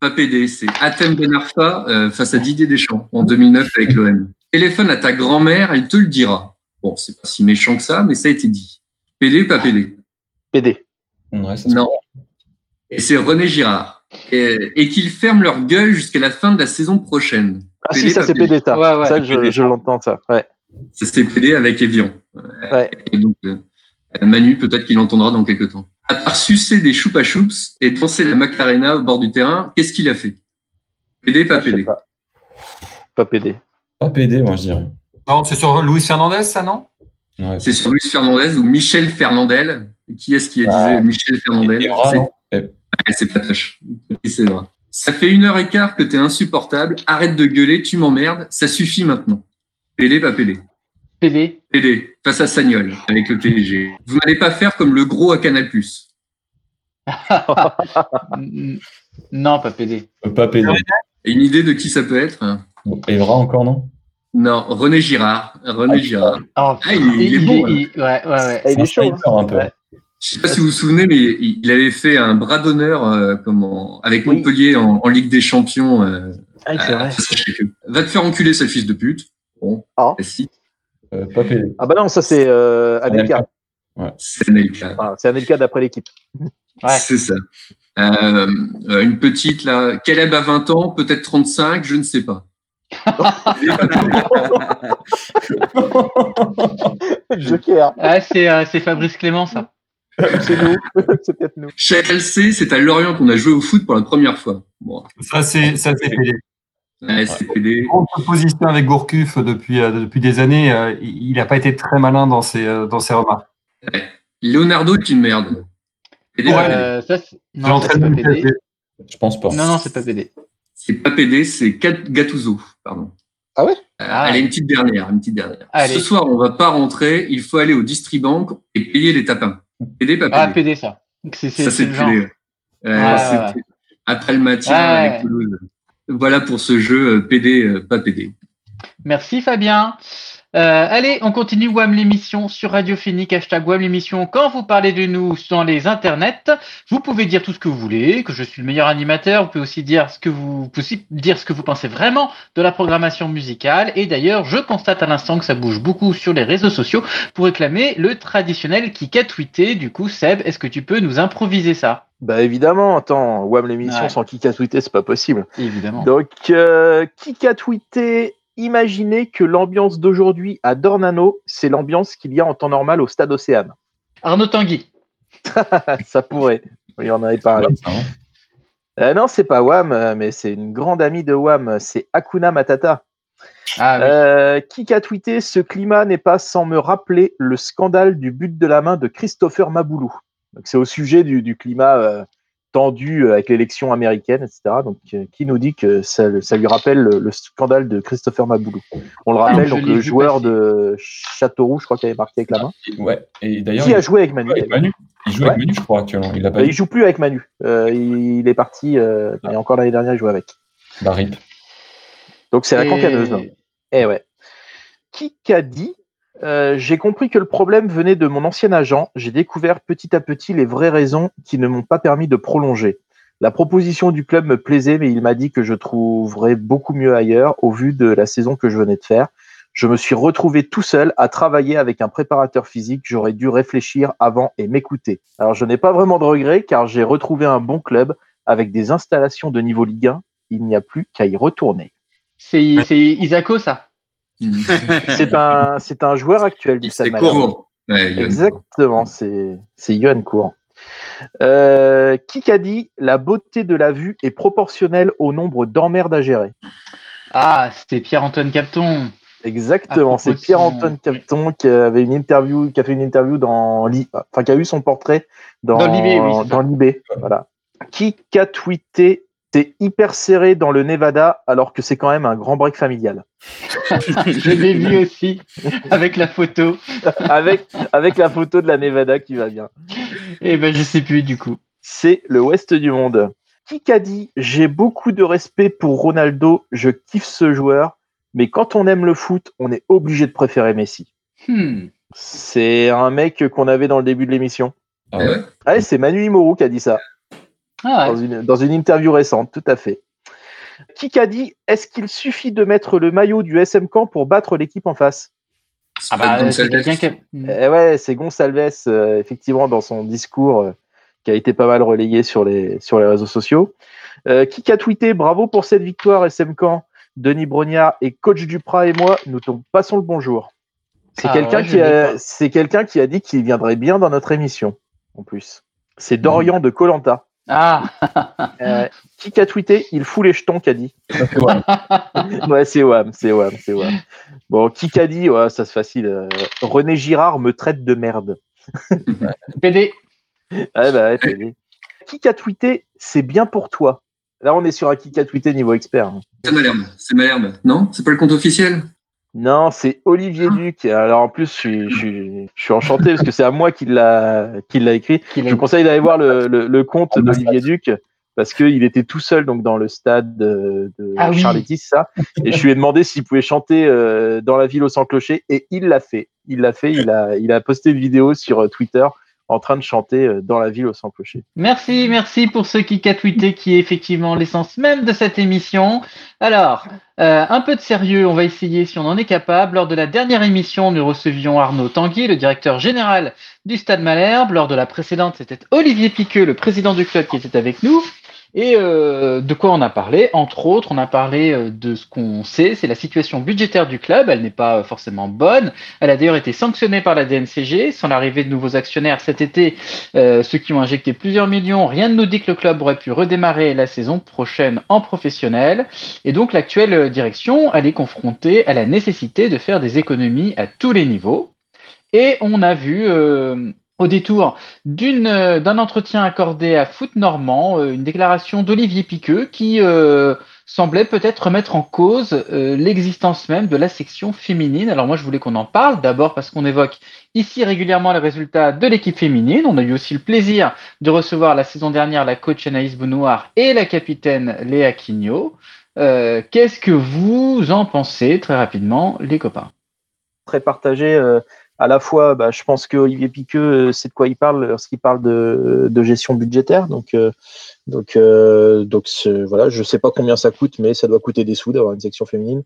Pas PD, c'est Athènes Ben Arfa euh, face à Didier Deschamps en 2009 avec l'OM. Téléphone à ta grand-mère, elle te le dira. Bon, c'est pas si méchant que ça, mais ça a été dit. PD, pas PD PD. Ouais, non. Et c'est René Girard. Et, et qu'ils ferment leur gueule jusqu'à la fin de la saison prochaine. Ah PD, si, ça c'est PD, ça. Ouais, ouais. ça je, je l'entends, ça. Ouais. Ça c'est PD avec Evian. Ouais. Et donc, euh, Manu, peut-être qu'il entendra dans quelques temps. À part sucer des choupa choups et danser la Macarena au bord du terrain, qu'est-ce qu'il a fait? PD, pas PD pas. pas PD. Pas PD, moi je dirais. Non, c'est sur Luis Fernandez, ça, non? Ouais. C'est sur Luis Fernandez ou Michel Fernandel. Qui est-ce qui a disait Michel Fernandel? C'est pas tâche. C'est vrai. Ça fait une heure et quart que t'es insupportable. Arrête de gueuler, tu m'emmerdes. Ça suffit maintenant. PD, pas PD PD. PD, face à Sagnol, avec le PSG. Vous n'allez pas faire comme le gros à Canal+. non, pas PD. Pas PD. Et une idée de qui ça peut être? Hein Evra encore, non? Non, René Girard. René Girard. Oh, ah, il, il, est bon. Il, ouais, ouais, ouais. Il est chaud. Un peu. Ouais. Je sais pas si vous vous souvenez, mais il avait fait un bras d'honneur euh, comment, avec oui. Montpellier en, en, Ligue des Champions. Euh, ah, c'est vrai. Va te faire enculer, sale fils de pute. Bon, ah. si. Euh, pas. Ah bah non, ça c'est euh, Anelka. Ouais. C'est Anelka. Ah, c'est Anelka d'après l'équipe. Ouais. C'est ça. Euh, une petite là, Caleb a 20 ans, peut-être 35, je ne sais pas. Joker. Ah, c'est euh, Fabrice Clément, ça. c'est nous, c'est peut-être nous. Chelsea, c'est à Lorient qu'on a joué au foot pour la première fois. Bon. Ça, c'est ça c'est PD. Ouais, c'est PD. Avec Gourcuff depuis, euh, depuis des années, euh, il n'a pas été très malin dans ses, euh, dans ses remarques. Ouais. Leonardo est une merde. PD, ouais, ça, non, ça, pas PD. Je pense pas. Non, non, c'est pas PD. C'est pas PD, c'est Gattuso, pardon. Ah ouais? Ah, Allez, une petite dernière, une petite dernière. Allez. Ce soir, on va pas rentrer, il faut aller au Distribank et payer les tapins. PD, pas PD. Ah, PD, ça. C'est, ça, c'est PD. Euh, ouais, Après le maintien avec Toulouse. Voilà pour ce jeu PD, pas PD. Merci Fabien. Euh, allez, on continue WAM l'émission sur Radio Phoenix, hashtag WAM l'émission. Quand vous parlez de nous dans les internets, vous pouvez dire tout ce que vous voulez, que je suis le meilleur animateur. Vous pouvez aussi dire ce que vous, aussi dire ce que vous pensez vraiment de la programmation musicale. Et d'ailleurs, je constate à l'instant que ça bouge beaucoup sur les réseaux sociaux pour réclamer le traditionnel kick à tweeter. Du coup, Seb, est-ce que tu peux nous improviser ça? Bah évidemment, attends, WAM l'émission Ouais. sans kick à tweeter, c'est pas possible. Évidemment. Donc, euh, tweeter, imaginez que l'ambiance d'aujourd'hui à Dornano, c'est l'ambiance qu'il y a en temps normal au stade Océane. Arnaud Tanguy. Ça pourrait. Oui, on en avait parlé. Euh, non, c'est pas Wam, mais c'est une grande amie de Wam, c'est Akuna Matata. Ah oui. Euh, qui a tweeté Ce climat n'est pas sans me rappeler le scandale du but de la main de Christopher Maboulou. Donc, c'est au sujet du, du climat euh, tendu euh, avec l'élection américaine, etc. Donc, euh, qui nous dit que ça, ça lui rappelle le, le scandale de Christopher Maboulou? On le rappelle, je donc le joueur passer. de Châteauroux, je crois qu'il avait marqué avec la main. Ouais, et d'ailleurs. Qui il- a joué avec Manu Avec Manu. Il joue avec Manu, je crois, actuellement. Il a pas eu. Il joue plus avec Manu. Euh, il, il est parti, euh, mais encore l'année dernière, il jouait avec. Bah, rip. Donc c'est la Et- cancaneuse. hein. Eh ouais. Qui qu'a dit euh, J'ai compris que le problème venait de mon ancien agent. J'ai découvert petit à petit les vraies raisons qui ne m'ont pas permis de prolonger. La proposition du club me plaisait, mais il m'a dit que je trouverais beaucoup mieux ailleurs au vu de la saison que je venais de faire. Je me suis retrouvé tout seul à travailler avec un préparateur physique. J'aurais dû réfléchir avant et m'écouter. Alors je n'ai pas vraiment de regrets car j'ai retrouvé un bon club avec des installations de niveau Ligue 1. Il n'y a plus qu'à y retourner. C'est Isako, ça? C'est un, c'est un joueur actuel du. Ouais, Yoann. Exactement, c'est c'est Yoann Cour. Euh, qui a dit la beauté de la vue est proportionnelle au nombre d'emmerdes à gérer? Ah, c'était Pierre-Antoine Capton. Exactement, propos c'est Pierre-Antoine Capton qui avait une interview, qui a fait une interview dans, enfin qui a eu son portrait dans Dans l'IB, oui, c'est voilà. Qui a tweeté c'est hyper serré dans le Nevada alors que c'est quand même un grand break familial. Je l'ai vu aussi, avec la photo. avec, avec la photo de la Nevada qui va bien. Et ben, je sais plus du coup. C'est le ouest du monde. Qui a dit J'ai beaucoup de respect pour Ronaldo, je kiffe ce joueur, mais quand on aime le foot, on est obligé de préférer Messi. Hmm. C'est un mec qu'on avait dans le début de l'émission. Ah ouais? Ouais, c'est Manu Imoru qui a dit ça. Ah dans, une, dans une interview récente, tout à fait. Qui a dit Est-ce qu'il suffit de mettre le maillot du SM Camp pour battre l'équipe en face? Ah bah, c'est quelqu'un qui a- Eh ouais, c'est Gonçalves, euh, effectivement, dans son discours euh, qui a été pas mal relayé sur les, sur les réseaux sociaux. Euh, qui a tweeté Bravo pour cette victoire, SM Camp. Denis Brognard et coach Duprat et moi, nous te passons le bonjour. C'est Ah quelqu'un ouais, qui, a- pas. c'est quelqu'un qui a dit qu'il viendrait bien dans notre émission, en plus. C'est Dorian de Colanta. Ah Euh, qui a tweeté? Il fout les jetons, qu'a dit. ouais, c'est Wam, c'est Wam, c'est Wam. Bon, qui a dit? Ouais, ça c'est facile. euh, René Girard me traite de merde. PD. Ouais, bah, ouais, PD. Qui a tweeté? C'est bien pour toi. Là, on est sur un qui a tweeté niveau expert. C'est Malherbe. C'est Malherbe. Non? C'est pas le compte officiel? Non, c'est Olivier Duc. Alors en plus, je suis, je suis, je suis enchanté parce que c'est à moi qu'il l'a qu'il l'a écrit. Je vous conseille d'aller voir le, le, le compte d'Olivier Duc parce qu'il était tout seul donc dans le stade de, de Ah. Charletti, ça. Et je lui ai demandé s'il pouvait chanter euh, dans la ville au sans clocher et il l'a fait. Il l'a fait. Il a, il a posté une vidéo sur euh, Twitter en train de chanter euh, dans la ville au sans clocher. Merci, merci pour ce qui a tweeté qui est effectivement l'essence même de cette émission. Alors, euh, un peu de sérieux, on va essayer si on en est capable. Lors de la dernière émission, nous recevions Arnaud Tanguy, le directeur général du Stade Malherbe. Lors de la précédente, c'était Olivier Piqueux, le président du club qui était avec nous. Et euh, de quoi on a parlé? Entre autres, on a parlé euh, de ce qu'on sait, c'est la situation budgétaire du club. Elle n'est pas euh, forcément bonne. Elle a d'ailleurs été sanctionnée par la DNCG. Sans l'arrivée de nouveaux actionnaires cet été, euh, ceux qui ont injecté plusieurs millions, rien ne nous dit que le club aurait pu redémarrer la saison prochaine en professionnel. Et donc l'actuelle direction, elle est confrontée à la nécessité de faire des économies à tous les niveaux. Et on a vu euh, au détour euh, d'un entretien accordé à Foot Normand euh, une déclaration d'Olivier Piqueux qui euh, semblait peut-être remettre en cause l'existence même de la section féminine. Alors moi je voulais qu'on en parle d'abord parce qu'on évoque ici régulièrement les résultats de l'équipe féminine. On a eu aussi le plaisir de recevoir la saison dernière la coach Anaïs Benoît et la capitaine Léa Quignot. Qu'est-ce que vous en pensez très rapidement les copains? Très partagé. Euh, à la fois, bah, je pense que Olivier Piqueux, euh, c'est de quoi il parle lorsqu'il parle de, gestion budgétaire. Donc, euh, euh, voilà, je sais pas combien ça coûte, mais ça doit coûter des sous d'avoir une section féminine.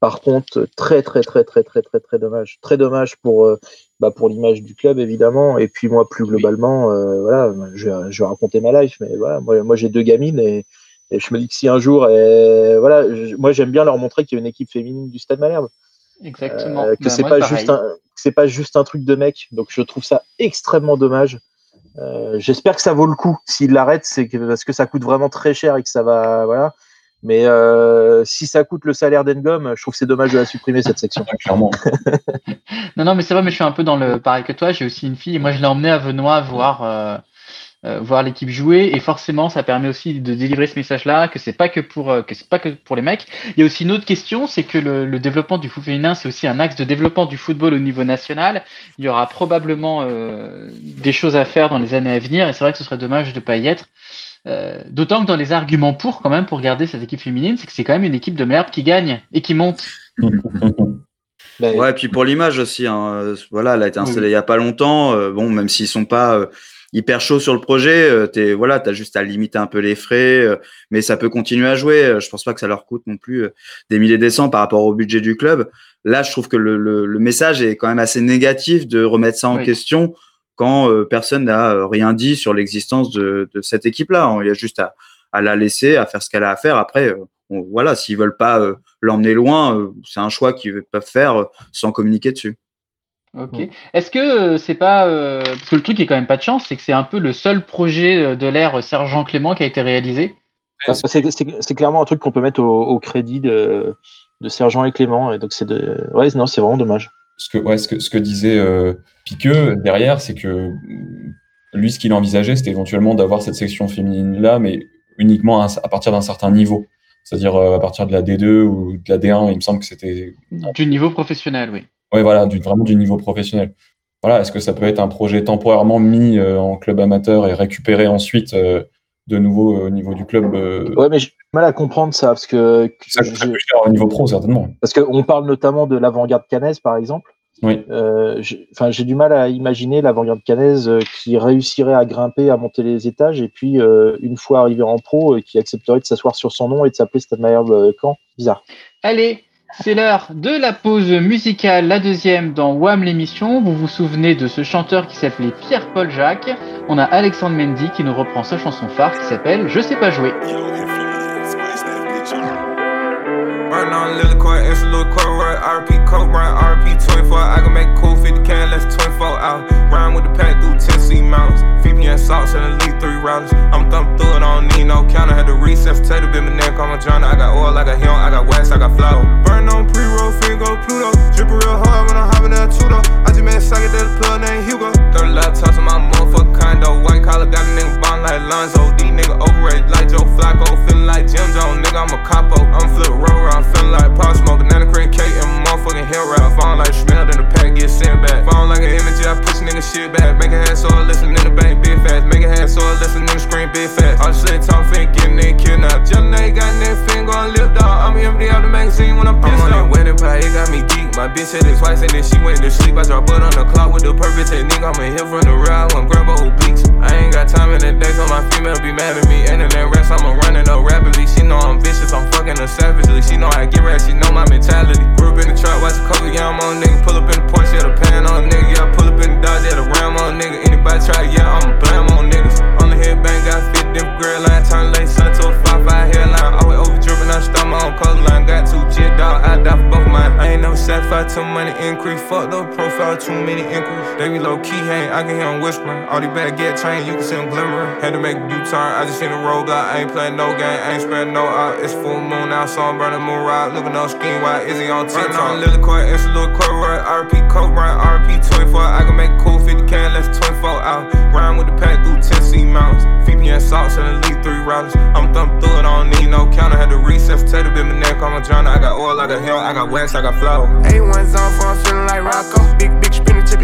Par contre, très, très, très, très, très, très, très dommage. Très dommage pour, euh, bah, pour l'image du club, évidemment. Et puis, moi, plus globalement, euh, voilà, je vais, raconter ma life, mais voilà, moi, j'ai deux gamines et, je me dis que si un jour, voilà, moi, j'aime bien leur montrer qu'il y a une équipe féminine du Stade Malherbe. Exactement. Euh, que Bah, c'est pas pareil. juste un, c'est pas juste un truc de mec. Donc je trouve ça extrêmement dommage. Euh, J'espère que ça vaut le coup. S'il l'arrête, c'est que, parce que ça coûte vraiment très cher et que ça va, voilà. Mais euh, si ça coûte le salaire d'Engom, je trouve que c'est dommage de la supprimer cette section. Clairement. Non, non, mais c'est vrai, mais je suis un peu dans le pareil que toi. J'ai aussi une fille et moi je l'ai emmenée à Venoy voir, euh, voir l'équipe jouer et forcément ça permet aussi de délivrer ce message-là que c'est pas que pour euh, que c'est pas que pour les mecs. Il y a aussi une autre question, c'est que le, le développement du foot féminin c'est aussi un axe de développement du football au niveau national. Il y aura probablement euh, des choses à faire dans les années à venir et c'est vrai que ce serait dommage de pas y être. Euh, D'autant que dans les arguments pour quand même pour garder cette équipe féminine, c'est que c'est quand même une équipe de merde qui gagne et qui monte. Ouais, et puis pour l'image aussi, hein, euh, voilà, elle a été installée Oui. il y a pas longtemps. euh, bon, même s'ils sont pas euh, hyper chauds sur le projet, euh, t'es voilà, t'as juste à limiter un peu les frais, euh, mais ça peut continuer à jouer. euh, Je pense pas que ça leur coûte non plus euh, des milliers de cents par rapport au budget du club. Là, je trouve que le, le, le message est quand même assez négatif de remettre ça en Oui. question quand euh, personne n'a rien dit sur l'existence de, de cette équipe-là. Il y a juste à, à la laisser, à faire ce qu'elle a à faire. Après, euh, on- voilà, s'ils veulent pas euh, l'emmener loin, euh, c'est un choix qu'ils peuvent faire euh, sans communiquer dessus. Ok. Est-ce que euh, c'est pas euh, parce que le truc est quand même pas de chance, c'est que c'est un peu le seul projet euh, de l'ère Sergent Clément qui a été réalisé? C'est- clairement un truc qu'on peut mettre au, au crédit de, de Sergent et Clément. Et donc c'est de, ouais, non, c'est vraiment dommage. Ce que, ouais, ce que, ce que disait euh, Piqueux derrière, c'est que euh, lui, ce qu'il envisageait, c'était éventuellement d'avoir cette section féminine-là, mais uniquement à, à partir d'un certain niveau. C'est-à-dire euh, à partir de la D2 ou de la D1, il me semble que c'était Du niveau professionnel, oui. Ouais, voilà, du, vraiment du niveau professionnel. Voilà, est-ce que ça peut être un projet temporairement mis euh, en club amateur et récupéré ensuite euh, de nouveau euh, au niveau du club euh, Ouais, mais j'ai du mal à comprendre ça parce que Ça coûterait plus cher au niveau pro, certainement. parce qu'on parle notamment de l'avant-garde canaise, par exemple. Oui. Euh, j'ai- Enfin, j'ai du mal à imaginer l'avant-garde canaise qui réussirait à grimper, à monter les étages, et puis euh, une fois arrivé en pro, qui accepterait de s'asseoir sur son nom et de s'appeler Stade Malherbe euh, Caen. Bizarre. Allez, c'est l'heure de la pause musicale, la deuxième dans Wham l'émission. Vous vous souvenez de ce chanteur qui s'appelait Pierre-Paul Jacques. On a Alexandre Mendy qui nous reprend sa chanson phare qui s'appelle Je sais pas jouer. Running on Lily Court, it's a little court, right? RP Coke, run RP 24. I can make cool 50 can, less 24 out. Rhyme with the pack through Tennessee mountains. VPN salts and elite three rounds. I'm thumb through it, I don't need no counter. Had to recess, potato, bit my neck, I'm a journal. I got oil, I got him, I got wax, I got flour. Burn on pre roll, go Pluto. Drippin' real hard when I'm hopping that two though. I just made a socket that plug named Hugo. 30 laptops in my motherfucking condo. White collar got a nigga bond like Lonzo. D nigga overrated like Joe Flacco. Feeling like Jim Jones, nigga, I'm a capo. I'm flip I'm feeling like Pop Smoke. Banana cream cake and motherfucking hill rap. Falling like smell, then the pack get sent back. Falling like an image, I push nigga shit back. Make a so I listen in the bank, big fast. Make a so I listen in the screen, big fast. All shit talk, fin, getting they kidnapped. Just nigga got that fin, gon' live dog. I'm empty out the magazine when I'm pissed I'm on wedding it got me geek. My bitch said it twice and then she went to sleep. I drop butt on the clock with the perfect technique. I'm a hit from the real, I want grab a obliques. I ain't got time in the day, so my female be mad at me. And in that rest, I'ma running up rapidly. She know I'm vicious, I'm fucking her savagely. She know I get rest, she know my mentality. Grew up in the trap, watch a couple, yeah, I'm on nigga. Pull up in the Porsche, yeah, the pan on nigga. Yeah, pull up in the Dodge, yeah, the Ram on nigga. Anybody try, yeah, I'm blam on niggas. On the head bang, got fit them grill line. Turn late, sun to a 5-5 hairline. Dripping, I my own color line. Got two jit dog, I die for both mine. I ain't never satisfied till money increase. Fuck the profile, too many inquiries. They be low key, hang, I can hear them whispering. All these bad get trained, you can see them glimmering. Had to make a U-turn, I just seen a roadblock. I ain't playing no game, I ain't spreading no out. It's full moon now, so I'm burning moon ride. Looking on scheme, why is he on TikTok? on Lily Court, it's a little court, right? RP Coke, run RP 24. I can make cool 50 can, less 24 out. Rhyme with the pack through Tennessee mountains. VPN salts and elite three routers. I'm thumb through it, I don't need no counter. Had to potato, bit my neck, I'm a journal. I got oil, I got hell, I got wax, I got flow. A1's on for I'm feeling like Rocco. Big, big spinner, to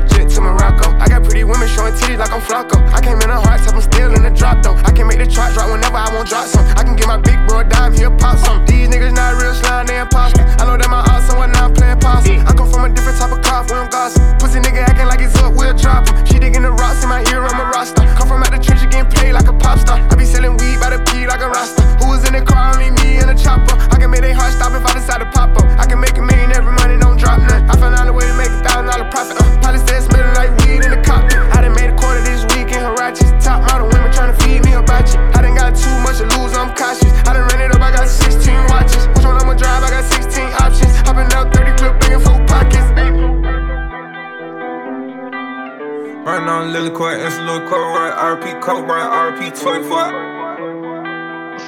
Morocco. I got pretty women showing titties like I'm Flocko. I came in a heart, top, I'm still in the drop though. I can make the chart drop whenever I want drop some. I can get my big bro a dime, here, pop some. These niggas not real slime, they imposter. I know that my odds awesome when I'm playing possum. I come from a different type of car, we don't gossip. Pussy nigga acting like it's up, we'll drop him. She digging the rocks in my ear, I'm a roster. Come from out the trenches, getting play like a pop star. I be selling weed by the P like a roster. Who was in the car? Only me and a chopper. I can make they heart stop if I decide to pop up. I can make a million every money, don't drop none. I found out a way to make a thousand thousand dollar profit. Uh, Polly said smelling like weed in the cockpit. I done made a quarter this week in Harajis. Top model women trying to feed me hibachi. I done got too much to lose, I'm cautious. I done ran it up, I got 16 watches. Which one I'ma drive? I got 16 options. i out 30 clip, bringing four pockets. Right now, I'm Lily Court, it's Lil Court, right? RP Court, right? RP 24.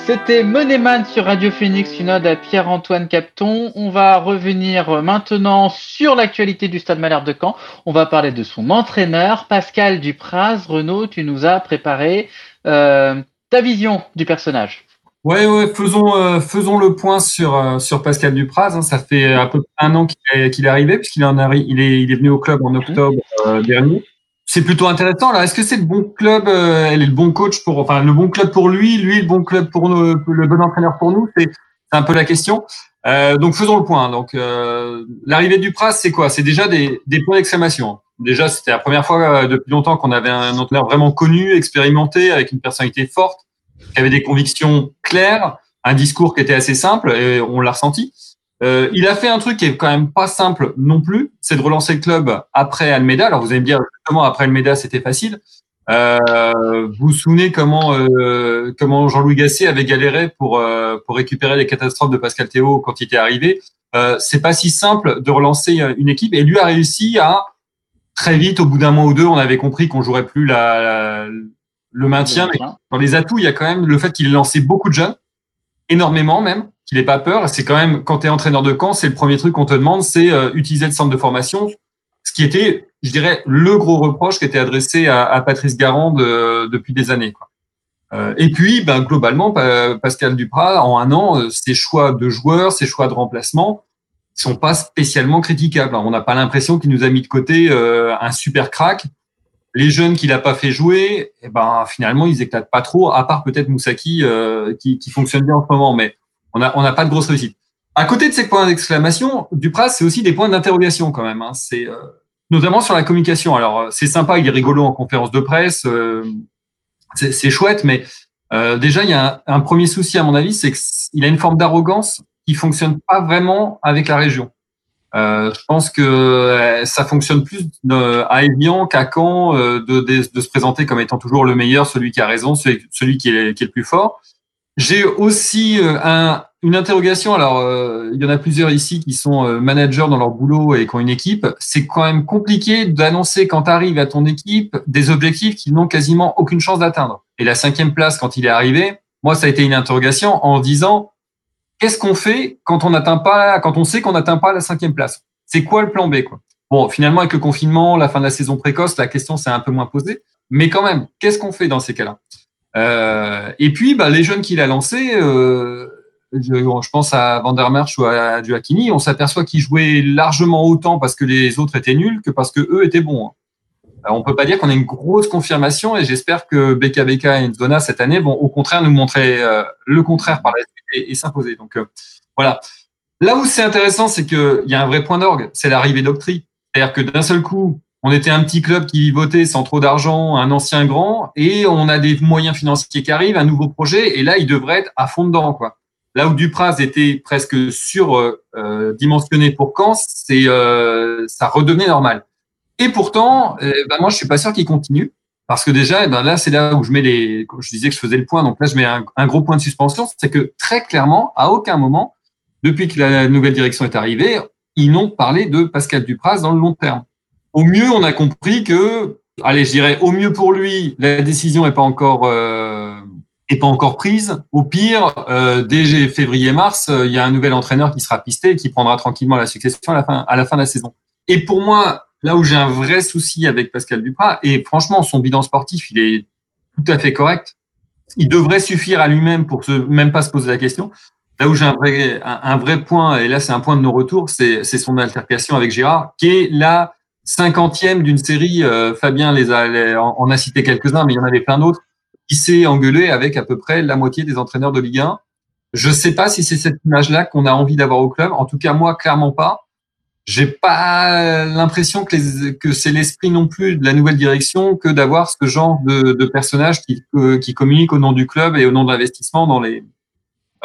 C'était Moneman sur Radio Phoenix, une ode à Pierre-Antoine Capton. On va revenir maintenant sur l'actualité du Stade Malherbe de Caen. On va parler de son entraîneur, Pascal Dupraz. Renaud, tu nous as préparé euh, ta vision du personnage. Ouais, ouais, faisons, euh, faisons le point sur, euh, sur Pascal Dupraz. hein. Ça fait à peu près un an qu'il est, qu'il est arrivé, puisqu'il en arri- il est, il est venu au club en octobre euh, dernier. C'est plutôt intéressant. Alors, est-ce que c'est le bon club, euh, le bon coach pour, enfin, le bon club pour lui, lui le bon club pour nous, le bon entraîneur pour nous C'est un peu la question. Euh, donc, faisons le point. Donc, euh, l'arrivée de Dupraz, c'est quoi? C'est déjà des, des points d'exclamation. Déjà, c'était la première fois euh, depuis longtemps qu'on avait un entraîneur vraiment connu, expérimenté, avec une personnalité forte qui avait des convictions claires, un discours qui était assez simple, et on l'a ressenti. Euh, il a fait un truc qui est quand même pas simple non plus, c'est de relancer le club après Almeida. Alors vous allez me dire comment après Almeida c'était facile. Euh, vous vous souvenez comment euh, comment Jean-Louis Gasset avait galéré pour euh, pour récupérer les catastrophes de Pascal Théo quand il était arrivé? Euh, c'est pas si simple de relancer euh, une équipe et lui a réussi à très vite au bout d'un mois ou deux on avait compris qu'on jouerait plus la, la- le maintien. Mais dans les atouts il y a quand même le fait qu'il ait lancé beaucoup de jeunes énormément même, qu'il n'ait pas peur. C'est quand même, quand tu es entraîneur de camp, c'est le premier truc qu'on te demande, c'est euh, utiliser le centre de formation, ce qui était, je dirais, le gros reproche qui était adressé à, à Patrice Garand de- depuis des années. Quoi. Euh, et puis, ben, globalement, Pa- Pascal Duprat, en un an, euh, ses choix de joueurs, ses choix de remplacement sont pas spécialement critiquables. On n'a pas l'impression qu'il nous a mis de côté euh, un super crack. Les jeunes qu'il a pas fait jouer, eh ben finalement ils éclatent pas trop, à part peut-être Moussaki euh, qui, fonctionne bien en ce moment, mais on n'a on n'a pas de grosse réussite. À côté de ces points d'exclamation, Dupras c'est aussi des points d'interrogation quand même. Hein. C'est euh, notamment sur la communication. Alors euh, c'est sympa, il est rigolo en conférence de presse, c'est chouette, mais déjà il y a un, un premier souci à mon avis, c'est qu'il a une forme d'arrogance qui fonctionne pas vraiment avec la région. Euh, je pense que euh, ça fonctionne plus de- à Evian qu'à Caen euh, de, de, de se présenter comme étant toujours le meilleur, celui qui a raison, celui, qui, est, qui est le plus fort. J'ai aussi euh, un, une interrogation. Alors, euh, il y en a plusieurs ici qui sont euh, managers dans leur boulot et qui ont une équipe. C'est quand même compliqué d'annoncer quand tu à ton équipe des objectifs qu'ils n'ont quasiment aucune chance d'atteindre. Et la cinquième place, quand il est arrivé, moi, ça a été une interrogation en disant qu'est-ce qu'on fait quand on n'atteint pas, quand on sait qu'on n'atteint pas la cinquième place? C'est quoi le plan B quoi? Bon, finalement, avec le confinement, la fin de la saison précoce, la question s'est un peu moins posée. Mais quand même, qu'est-ce qu'on fait dans ces cas-là? Euh, Et puis, bah, les jeunes qu'il a lancés, euh, je, pense à Vandermarch ou à Duakini, on s'aperçoit qu'ils jouaient largement autant parce que les autres étaient nuls que parce que eux étaient bons. hein. Alors, on peut pas dire qu'on a une grosse confirmation et j'espère que BKBK et Nzona cette année vont au contraire nous montrer euh, le contraire par la suite et, s'imposer. Donc euh, voilà. Là où c'est intéressant, c'est qu'il y a un vrai point d'orgue, c'est l'arrivée d'Octree. C'est-à-dire que d'un seul coup, on était un petit club qui votait sans trop d'argent, un ancien grand, et on a des moyens financiers qui arrivent, un nouveau projet, et là, il devrait être à fond dedans, quoi. Là où Dupraz était presque sur euh, euh, pour Caen, c'est euh, ça redevenait normal. Et pourtant, euh, ben moi, je suis pas sûr qu'il continue. Parce que déjà, eh ben là, c'est là où je mets les. Je disais que je faisais le point, donc là, je mets un, gros point de suspension. C'est que très clairement, à aucun moment, depuis que la nouvelle direction est arrivée, ils n'ont parlé de Pascal Dupraz dans le long terme. Au mieux, on a compris que, allez, je dirais, au mieux pour lui, la décision n'est pas encore euh, est pas encore prise. Au pire, euh, dès février-mars, euh, il y a un nouvel entraîneur qui sera pisté et qui prendra tranquillement la succession à la fin à la fin de la saison. Et pour moi, là où j'ai un vrai souci avec Pascal Duprat, et franchement, son bilan sportif, il est tout à fait correct. Il devrait suffire à lui-même pour même pas se poser la question. Là où j'ai un vrai, un, vrai point, et là c'est un point de nos retours, c'est son altercation avec Gérard, qui est la cinquantième d'une série. euh, Fabien les a, les- en, a cité quelques-uns, mais il y en avait plein d'autres. qui s'est engueulé avec à peu près la moitié des entraîneurs de Ligue 1. Je sais pas si c'est cette image-là qu'on a envie d'avoir au club. En tout cas, moi, clairement pas. J'ai pas l'impression que, que c'est l'esprit non plus de la nouvelle direction que d'avoir ce genre de, de personnage qui, euh, qui communique au nom du club et au nom de l'investissement dans les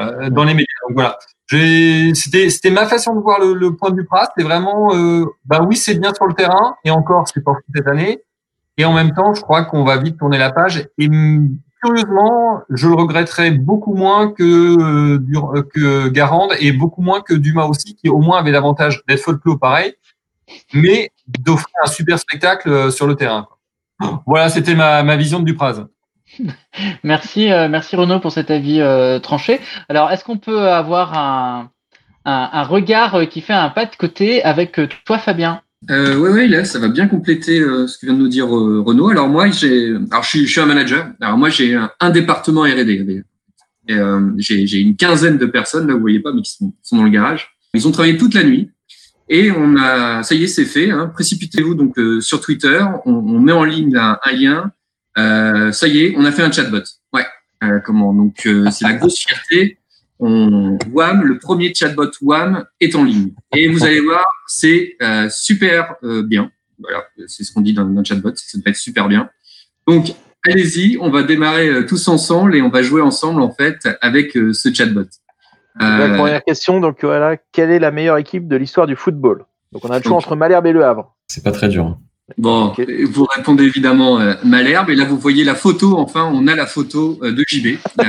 euh, dans les médias. Donc voilà. C'était c'était ma façon de voir le, le point du Prat. C'est vraiment, euh, bah oui, c'est bien sur le terrain et encore, c'est pas cette année. Et en même temps, je crois qu'on va vite tourner la page. Et curieusement, je le regretterais beaucoup moins que, euh, euh, que Garande et beaucoup moins que Dumas aussi, qui au moins avait l'avantage d'être folklore pareil, mais d'offrir un super spectacle euh, sur le terrain. Voilà, c'était ma, vision de Dupraz. Merci, merci Renaud pour cet avis tranché. Alors, est-ce qu'on peut avoir un, regard qui fait un pas de côté avec toi, Fabien? Euh, ouais, ouais, là, ça va bien compléter euh, ce que vient de nous dire euh, Renaud. Alors moi, j'ai, alors je suis, je suis un manager. Alors moi, j'ai un, un département R&D. Euh, j'ai, une quinzaine de personnes là, vous voyez pas, mais qui sont, sont dans le garage. Ils ont travaillé toute la nuit. Et on a, ça y est, c'est fait. Hein. Précipitez-vous donc euh, sur Twitter. On, on met en ligne un, un lien. Euh, ça y est, on a fait un chatbot. Ouais. Comment? Donc c'est la grosse fierté. On, WAM, le premier chatbot WAM est en ligne. Et vous allez voir, c'est euh, super euh, bien. Voilà, c'est ce qu'on dit dans notre chatbot, ça va être super bien. Donc allez-y, on va démarrer euh, tous ensemble et on va jouer ensemble en fait avec euh, ce chatbot. La première question, donc voilà, quelle est la meilleure équipe de l'histoire du football? Donc on a le choix entre Malherbe et Le Havre. C'est pas très dur. Bon, vous répondez évidemment euh, Malherbe et là vous voyez la photo. Enfin, on a la photo euh, de JB. euh,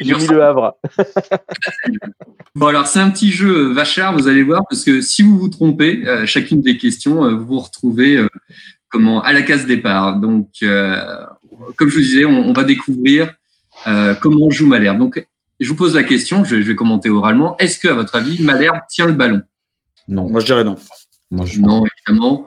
mis Le Havre. Bon alors c'est un petit jeu euh, vachard, vous allez voir, parce que si vous vous trompez, euh, chacune des questions, euh, vous vous retrouvez euh, comment à la case départ. Donc, euh, comme je vous disais, on, on va découvrir euh, comment on joue Malherbe. Donc, je vous pose la question, je, je vais commenter oralement. Est-ce que, à votre avis, Malherbe tient le ballon? Non. Moi, je dirais non. Moi, je... Non, évidemment.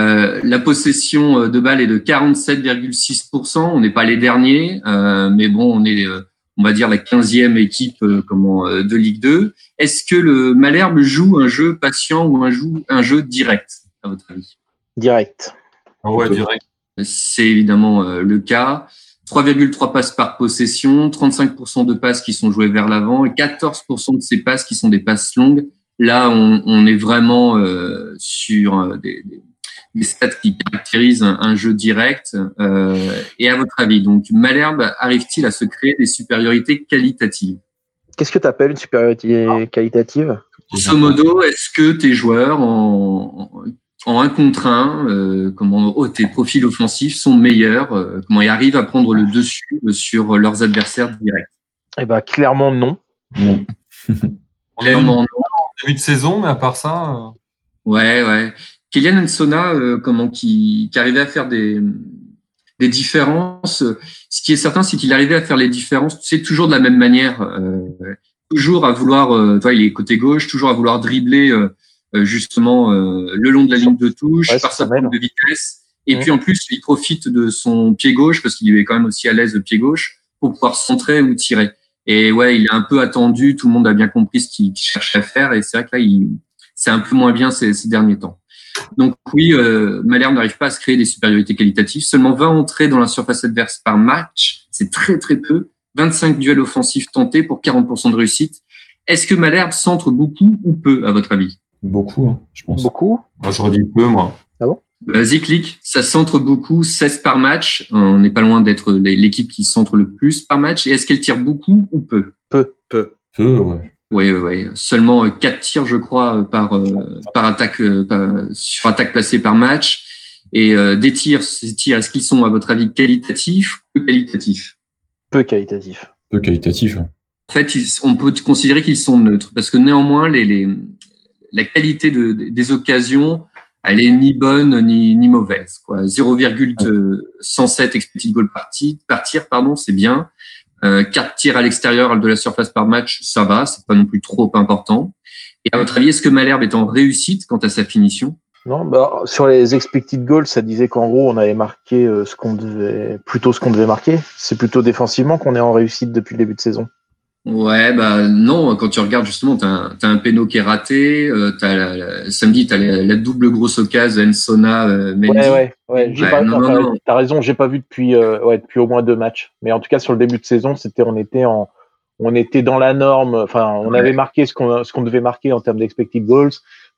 Euh, la possession euh, de balle est de 47,6%. On n'est pas les derniers, euh, mais bon, on est, euh, on va dire, la 15e équipe euh, comment, euh, de Ligue 2. Est-ce que le Malherbe joue un jeu patient ou un jeu, un jeu direct, à votre avis? Direct. Ah ouais, direct. C'est évidemment euh, le cas. 3,3 passes par possession, 35% de passes qui sont jouées vers l'avant et 14% de ces passes qui sont des passes longues. Là, on, on est vraiment euh, sur euh, des, des, des stats qui caractérisent un, un jeu direct. Euh, et à votre avis, donc Malherbe arrive-t-il à se créer des supériorités qualitatives? Qu'est-ce que tu appelles une supériorité qualitative? Grosso modo, est-ce que tes joueurs en, en un contre un, euh, comment oh, tes profils offensifs sont meilleurs, euh, comment ils arrivent à prendre le dessus sur leurs adversaires directs? Eh ben clairement non. Non. Clairement non. Début de saison, mais à part ça. euh, Ouais, ouais. Kylian Nsona, euh, comment qui, qui arrivait à faire des des différences. Ce qui est certain, c'est qu'il arrivait à faire les différences, tu sais, toujours de la même manière, euh, toujours à vouloir, euh, toi, il est côté gauche, toujours à vouloir dribbler euh, euh, justement euh, le long de la ligne de touche, Ouais, par sa pointe de vitesse. Et puis en plus, il profite de son pied gauche parce qu'il est quand même aussi à l'aise de pied gauche pour pouvoir centrer ou tirer. Et ouais, il est un peu attendu. Tout le monde a bien compris ce qu'il cherchait à faire. Et c'est vrai que là, il, c'est un peu moins bien ces, ces derniers temps. Donc oui, euh, Malherbe n'arrive pas à se créer des supériorités qualitatives. Seulement 20 entrées dans la surface adverse par match, c'est très très peu. 25 duels offensifs tentés pour 40% de réussite. Est-ce que Malherbe centre beaucoup ou peu, à votre avis? Beaucoup, hein, je pense. Beaucoup Moi, j'aurais dit peu, moi. Vas-y, clique. Ça centre beaucoup, 16 par match. On n'est pas loin d'être l'équipe qui centre le plus par match. Et est-ce qu'elle tire beaucoup ou peu? Peu. Peu. Peu, ouais. Oui, oui, oui. Seulement 4 tirs, je crois, par, euh, par attaque, euh, par- sur attaque placée par match. Et euh, des tirs, ces tirs, est-ce qu'ils sont, à votre avis, qualitatifs ou peu qualitatifs? Peu qualitatif. Peu qualitatif. hein. En fait, ils- on peut considérer qu'ils sont neutres parce que néanmoins, les, les, la qualité de, des occasions, elle est ni bonne ni, ni mauvaise. Quoi. 0,107 expected goal par, ti- par tir, pardon, c'est bien. Euh, 4 tirs à l'extérieur de la surface par match, ça va, c'est pas non plus trop important. Et à votre avis, est-ce que Malherbe est en réussite quant à sa finition? Non, bah, sur les expected goals, ça disait qu'en gros, on avait marqué euh, ce qu'on devait, plutôt ce qu'on devait marquer. C'est plutôt défensivement qu'on est en réussite depuis le début de saison. Ouais, bah non, quand tu regardes justement, tu as, un- t'as un péno qui est raté, euh, t'as la, la- samedi, tu as la, la double grosse occasion Ensona euh, Mendy. Ouais, ouais, ouais. J'ai Ouais, pas, non, enfin, non, non. T'as raison, j'ai pas vu depuis, euh, ouais, depuis au moins deux matchs. Mais en tout cas, sur le début de saison, c'était, on était en, on était dans la norme. Enfin, on Ouais. avait marqué ce qu'on, ce qu'on devait marquer en termes d'expected goals.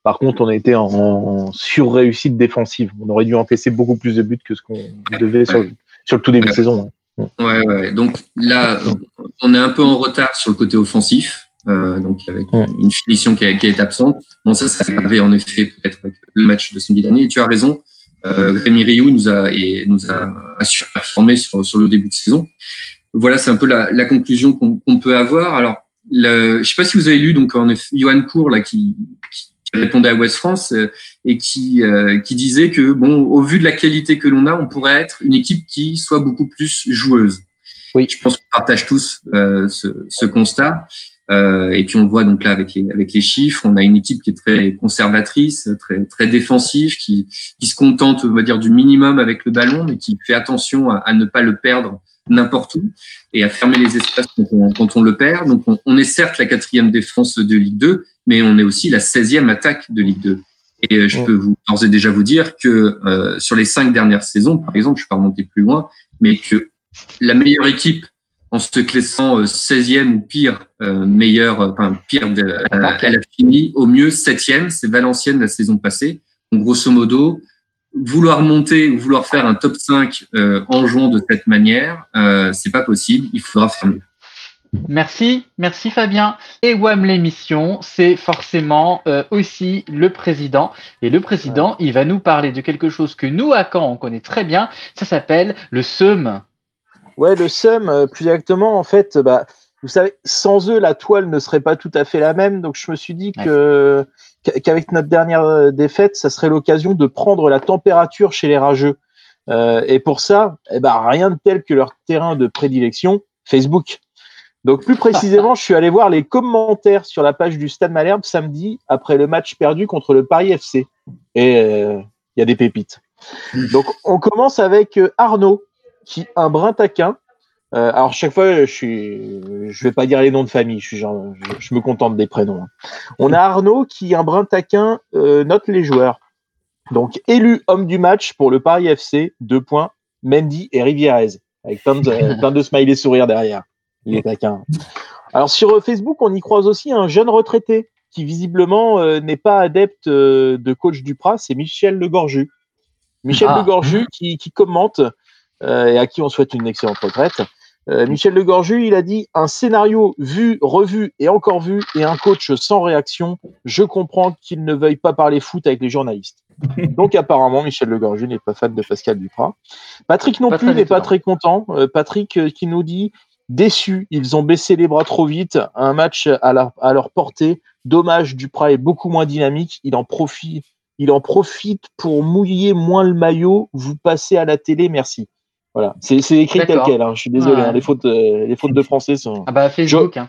Par contre, on était en, en sur-réussite défensive. On aurait dû encaisser beaucoup plus de buts que ce qu'on devait sur, sur le tout début de saison. Ouais, ouais. Donc là, on est un peu en retard sur le côté offensif, euh, donc avec une finition qui, qui est absente. Bon, ça, ça avait en effet peut-être le match de samedi dernier. Et tu as raison. Euh, Rémi Rioux nous a et nous a, a surperformé sur, sur le début de saison. Voilà, c'est un peu la, la conclusion qu'on qu'on peut avoir. Alors, le, je sais pas si vous avez lu donc en effet, Johan Cour là qui, qui, qui répondait à West France euh, et qui, euh, qui disait que, bon, au vu de la qualité que l'on a, on pourrait être une équipe qui soit beaucoup plus joueuse. Oui. Je pense qu'on partage tous euh, ce, ce constat. Euh, et puis on le voit donc là avec les, avec les chiffres, on a une équipe qui est très conservatrice, très, très défensive, qui, qui se contente, on va dire, du minimum avec le ballon, mais qui fait attention à, à ne pas le perdre n'importe où et à fermer les espaces quand on, quand on le perd. Donc on, on, est certes la quatrième défense de Ligue 2, mais on est aussi la 16e attaque de Ligue 2. Et euh, je peux vous d'ores et déjà vous dire que euh, sur les cinq dernières saisons, par exemple, je ne vais pas remonter plus loin, mais que la meilleure équipe en se classant 16e ou pire, euh, meilleur, enfin pire, de, euh, elle a fini au mieux 7e, c'est Valenciennes la saison passée. Donc grosso modo, vouloir monter ou vouloir faire un top 5 euh, en jouant de cette manière, euh, c'est pas possible, il faudra faire mieux. Merci, merci Fabien. Et WAM l'émission, c'est forcément euh, aussi le président. Et le président, il va nous parler de quelque chose que nous, à Caen, on connaît très bien. Ça s'appelle le SEUM. Ouais, le SEUM, euh, plus exactement, en fait, bah, vous savez, sans eux, la toile ne serait pas tout à fait la même. Donc, je me suis dit que qu'avec notre dernière euh, défaite, ça serait l'occasion de prendre la température chez les rageux. Euh, et pour ça, eh ben, rien de tel que leur terrain de prédilection, Facebook. Donc, plus précisément, je suis allé voir les commentaires sur la page du Stade Malherbe samedi après le match perdu contre le Paris FC. Et il euh, y a des pépites. Donc, on commence avec Arnaud, qui un brin taquin, euh, alors chaque fois, je suis, je vais pas dire les noms de famille, je, me contente des prénoms. hein. On a Arnaud qui, un brin taquin, euh, note les joueurs. Donc élu homme du match pour le Paris FC, deux points, Mendy et Rivierez, avec plein de, plein de sourires derrière. Il est taquin. Alors sur euh, Facebook, on y croise aussi un jeune retraité qui visiblement euh, n'est pas adepte euh, de coach Duprat, c'est Michel Legorju. Michel Ah. Legorju qui, qui commente euh, et à qui on souhaite une excellente retraite. Michel Legorju, il a dit un scénario vu, revu et encore vu et un coach sans réaction. Je comprends qu'il ne veuille pas parler foot avec les journalistes. Donc apparemment, Michel Legorju n'est pas fan de Pascal Duprat. Patrick non Pas plus n'est pas très content. Patrick qui nous dit déçu, ils ont baissé les bras trop vite. Un match à, la- à leur portée. Dommage, Duprat est beaucoup moins dynamique. Il en profite. Il en profite pour mouiller moins le maillot. Vous passez à la télé, merci. Voilà, c'est écrit tel quel. hein. Je suis désolé, Ouais. hein, les fautes, euh, les fautes de français sont. Ah bah Facebook. Hein.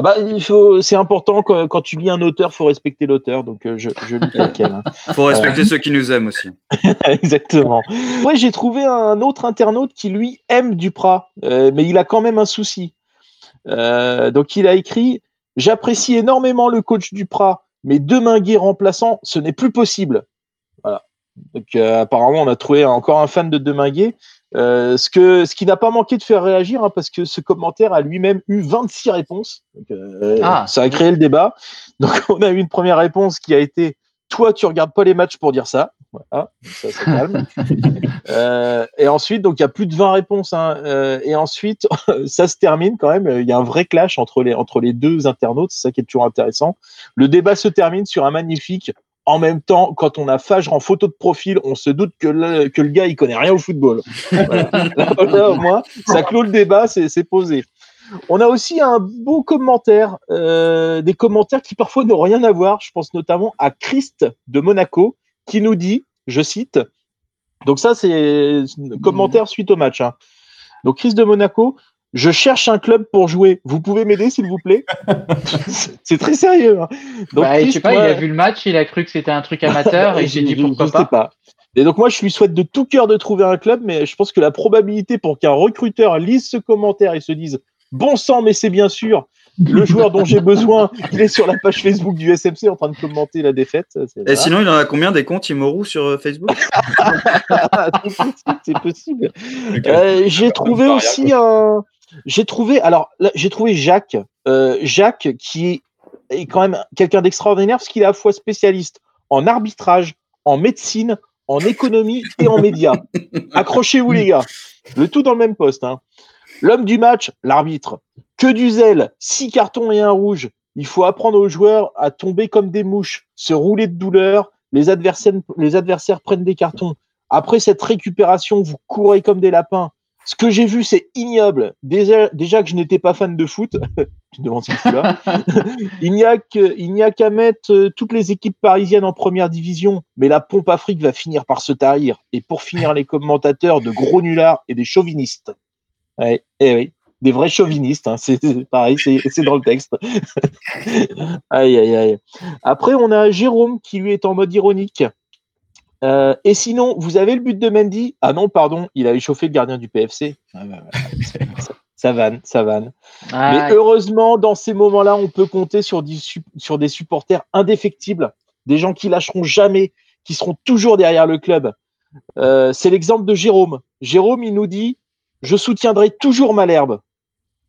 Ah bah il faut, c'est important quand, quand tu lis un auteur, faut respecter l'auteur. Donc euh, je, je lis tel quel. hein. Faut respecter ceux qui nous aiment aussi. Exactement. Ouais, j'ai trouvé un autre internaute qui lui aime Duprat, euh, mais il a quand même un souci. Euh, donc il a écrit J'apprécie énormément le coach Duprat, mais Deminguet remplaçant, ce n'est plus possible. Voilà. Donc euh, apparemment, on a trouvé encore un fan de Deminguet. Euh, ce, que, ce qui n'a pas manqué de faire réagir, hein, parce que ce commentaire a lui-même eu 26 réponses. Donc, euh, Ah. ça a créé le débat. Donc on a eu une première réponse qui a été Toi, tu regardes pas les matchs pour dire ça. Voilà, ça, ça calme. Euh, et ensuite, donc il y a plus de 20 réponses. hein, euh, et ensuite, ça se termine quand même. Il y a un vrai clash entre les, entre les deux internautes. C'est ça qui est toujours intéressant. Le débat se termine sur un magnifique. En même temps, quand on a Fagre en photo de profil, on se doute que le, gars, il connaît rien au football. Au moins, ça clôt le débat, c'est posé. On a aussi un beau commentaire, euh, des commentaires qui parfois n'ont rien à voir. Je pense notamment à Christ de Monaco qui nous dit, je cite, donc ça c'est commentaire suite au match. hein. Donc Christ de Monaco, je cherche un club pour jouer. Vous pouvez m'aider s'il vous plaît C'est très sérieux. hein. Donc, Bah, je sais pas, il a vu le match, il a cru que c'était un truc amateur et il s'est dit je- pourquoi je sais pas. Et donc moi, je lui souhaite de tout cœur de trouver un club, mais je pense que la probabilité pour qu'un recruteur lise ce commentaire et se dise bon sang, mais c'est bien sûr le joueur dont j'ai besoin, il est sur la page Facebook du SMC en train de commenter la défaite. Et sinon, il en a combien des comptes Imoru sur euh, Facebook c'est possible. Euh, j'ai trouvé aussi un. J'ai trouvé. Alors, là, j'ai trouvé Jacques. Euh, Jacques, qui est, est quand même quelqu'un d'extraordinaire parce qu'il est à la fois spécialiste en arbitrage, en médecine, en économie et en médias. Accrochez-vous, les gars. Le tout dans le même poste. hein. L'homme du match, l'arbitre. Que du zèle, six cartons et un rouge. Il faut apprendre aux joueurs à tomber comme des mouches, se rouler de douleur. Les adversaires, les adversaires prennent des cartons. Après cette récupération, vous courez comme des lapins. Ce que j'ai vu, c'est ignoble. Déjà, déjà que je n'étais pas fan de foot, tu te demandes ce qu'il là. il n'y a que- il n'y a qu'à mettre euh, toutes les équipes parisiennes en première division, mais la pompe Afrique va finir par se tarir. Et pour finir, les commentateurs de gros nullards et des chauvinistes. Ouais, eh oui, des vrais chauvinistes. hein, c'est pareil, c'est c'est dans le texte. aïe, aïe, aïe. Après, on a Jérôme qui lui est en mode ironique. Euh, et sinon, vous avez le but de Mendy? Ah non, pardon, il a échauffé le gardien du PFC. Ah bah, voilà. ça, vanne, ça vanne. Ah, Mais heureusement, dans ces moments-là, on peut compter sur des, su- sur des supporters indéfectibles, des gens qui lâcheront jamais, qui seront toujours derrière le club. Euh, c'est l'exemple de Jérôme. Jérôme, il nous dit Je soutiendrai toujours Malherbe.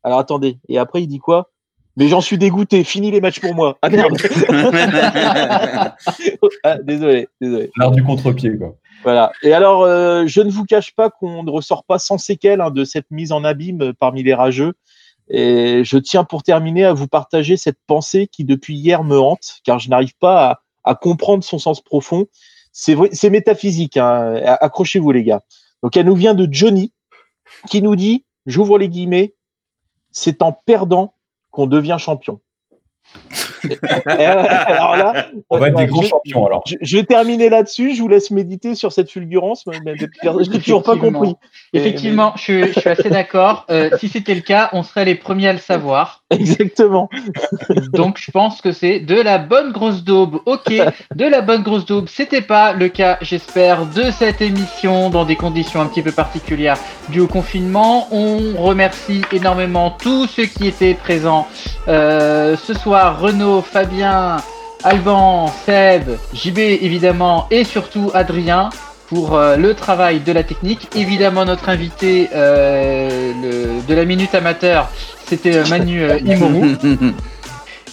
Alors attendez, et après, il dit quoi? Mais j'en suis dégoûté, fini les matchs pour moi. Ah merde Ah, Désolé, désolé. L'art du contre-pied, quoi. Voilà. Et alors, euh, je ne vous cache pas qu'on ne ressort pas sans séquelles hein, de cette mise en abîme parmi les rageux. Et je tiens pour terminer à vous partager cette pensée qui depuis hier me hante, car je n'arrive pas à, à comprendre son sens profond. C'est vrai, c'est métaphysique. hein. Accrochez-vous les gars. Donc, elle nous vient de Johnny, qui nous dit, j'ouvre les guillemets, c'est en perdant qu'on devient champion. Alors là, On va être des grands je- champions, alors. je, je vais terminer là-dessus. Je vous laisse méditer sur cette fulgurance. Mais, je n'ai toujours pas Effectivement. compris. Effectivement, je, suis- je suis assez d'accord. Euh, si c'était le cas, on serait les premiers à le savoir. Exactement. Donc, je pense que c'est de la bonne grosse daube. Ok, de la bonne grosse daube. C'était pas le cas, j'espère, de cette émission dans des conditions un petit peu particulières dues au confinement. On remercie énormément tous ceux qui étaient présents euh, ce soir. Renaud, Fabien, Alban, Seb, JB évidemment et surtout Adrien pour euh, le travail de la technique. Évidemment, notre invité euh, le- de la Minute Amateur, c'était euh, Manu euh, Imoru.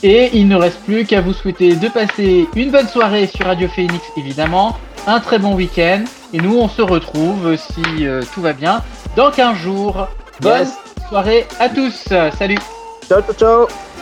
Et il ne reste plus qu'à vous souhaiter de passer une bonne soirée sur Radio Phoenix, évidemment, un très bon week-end. Et nous, on se retrouve, si euh, tout va bien, dans 15 jours. Bonne Yes. soirée à tous. Salut Ciao, ciao, ciao.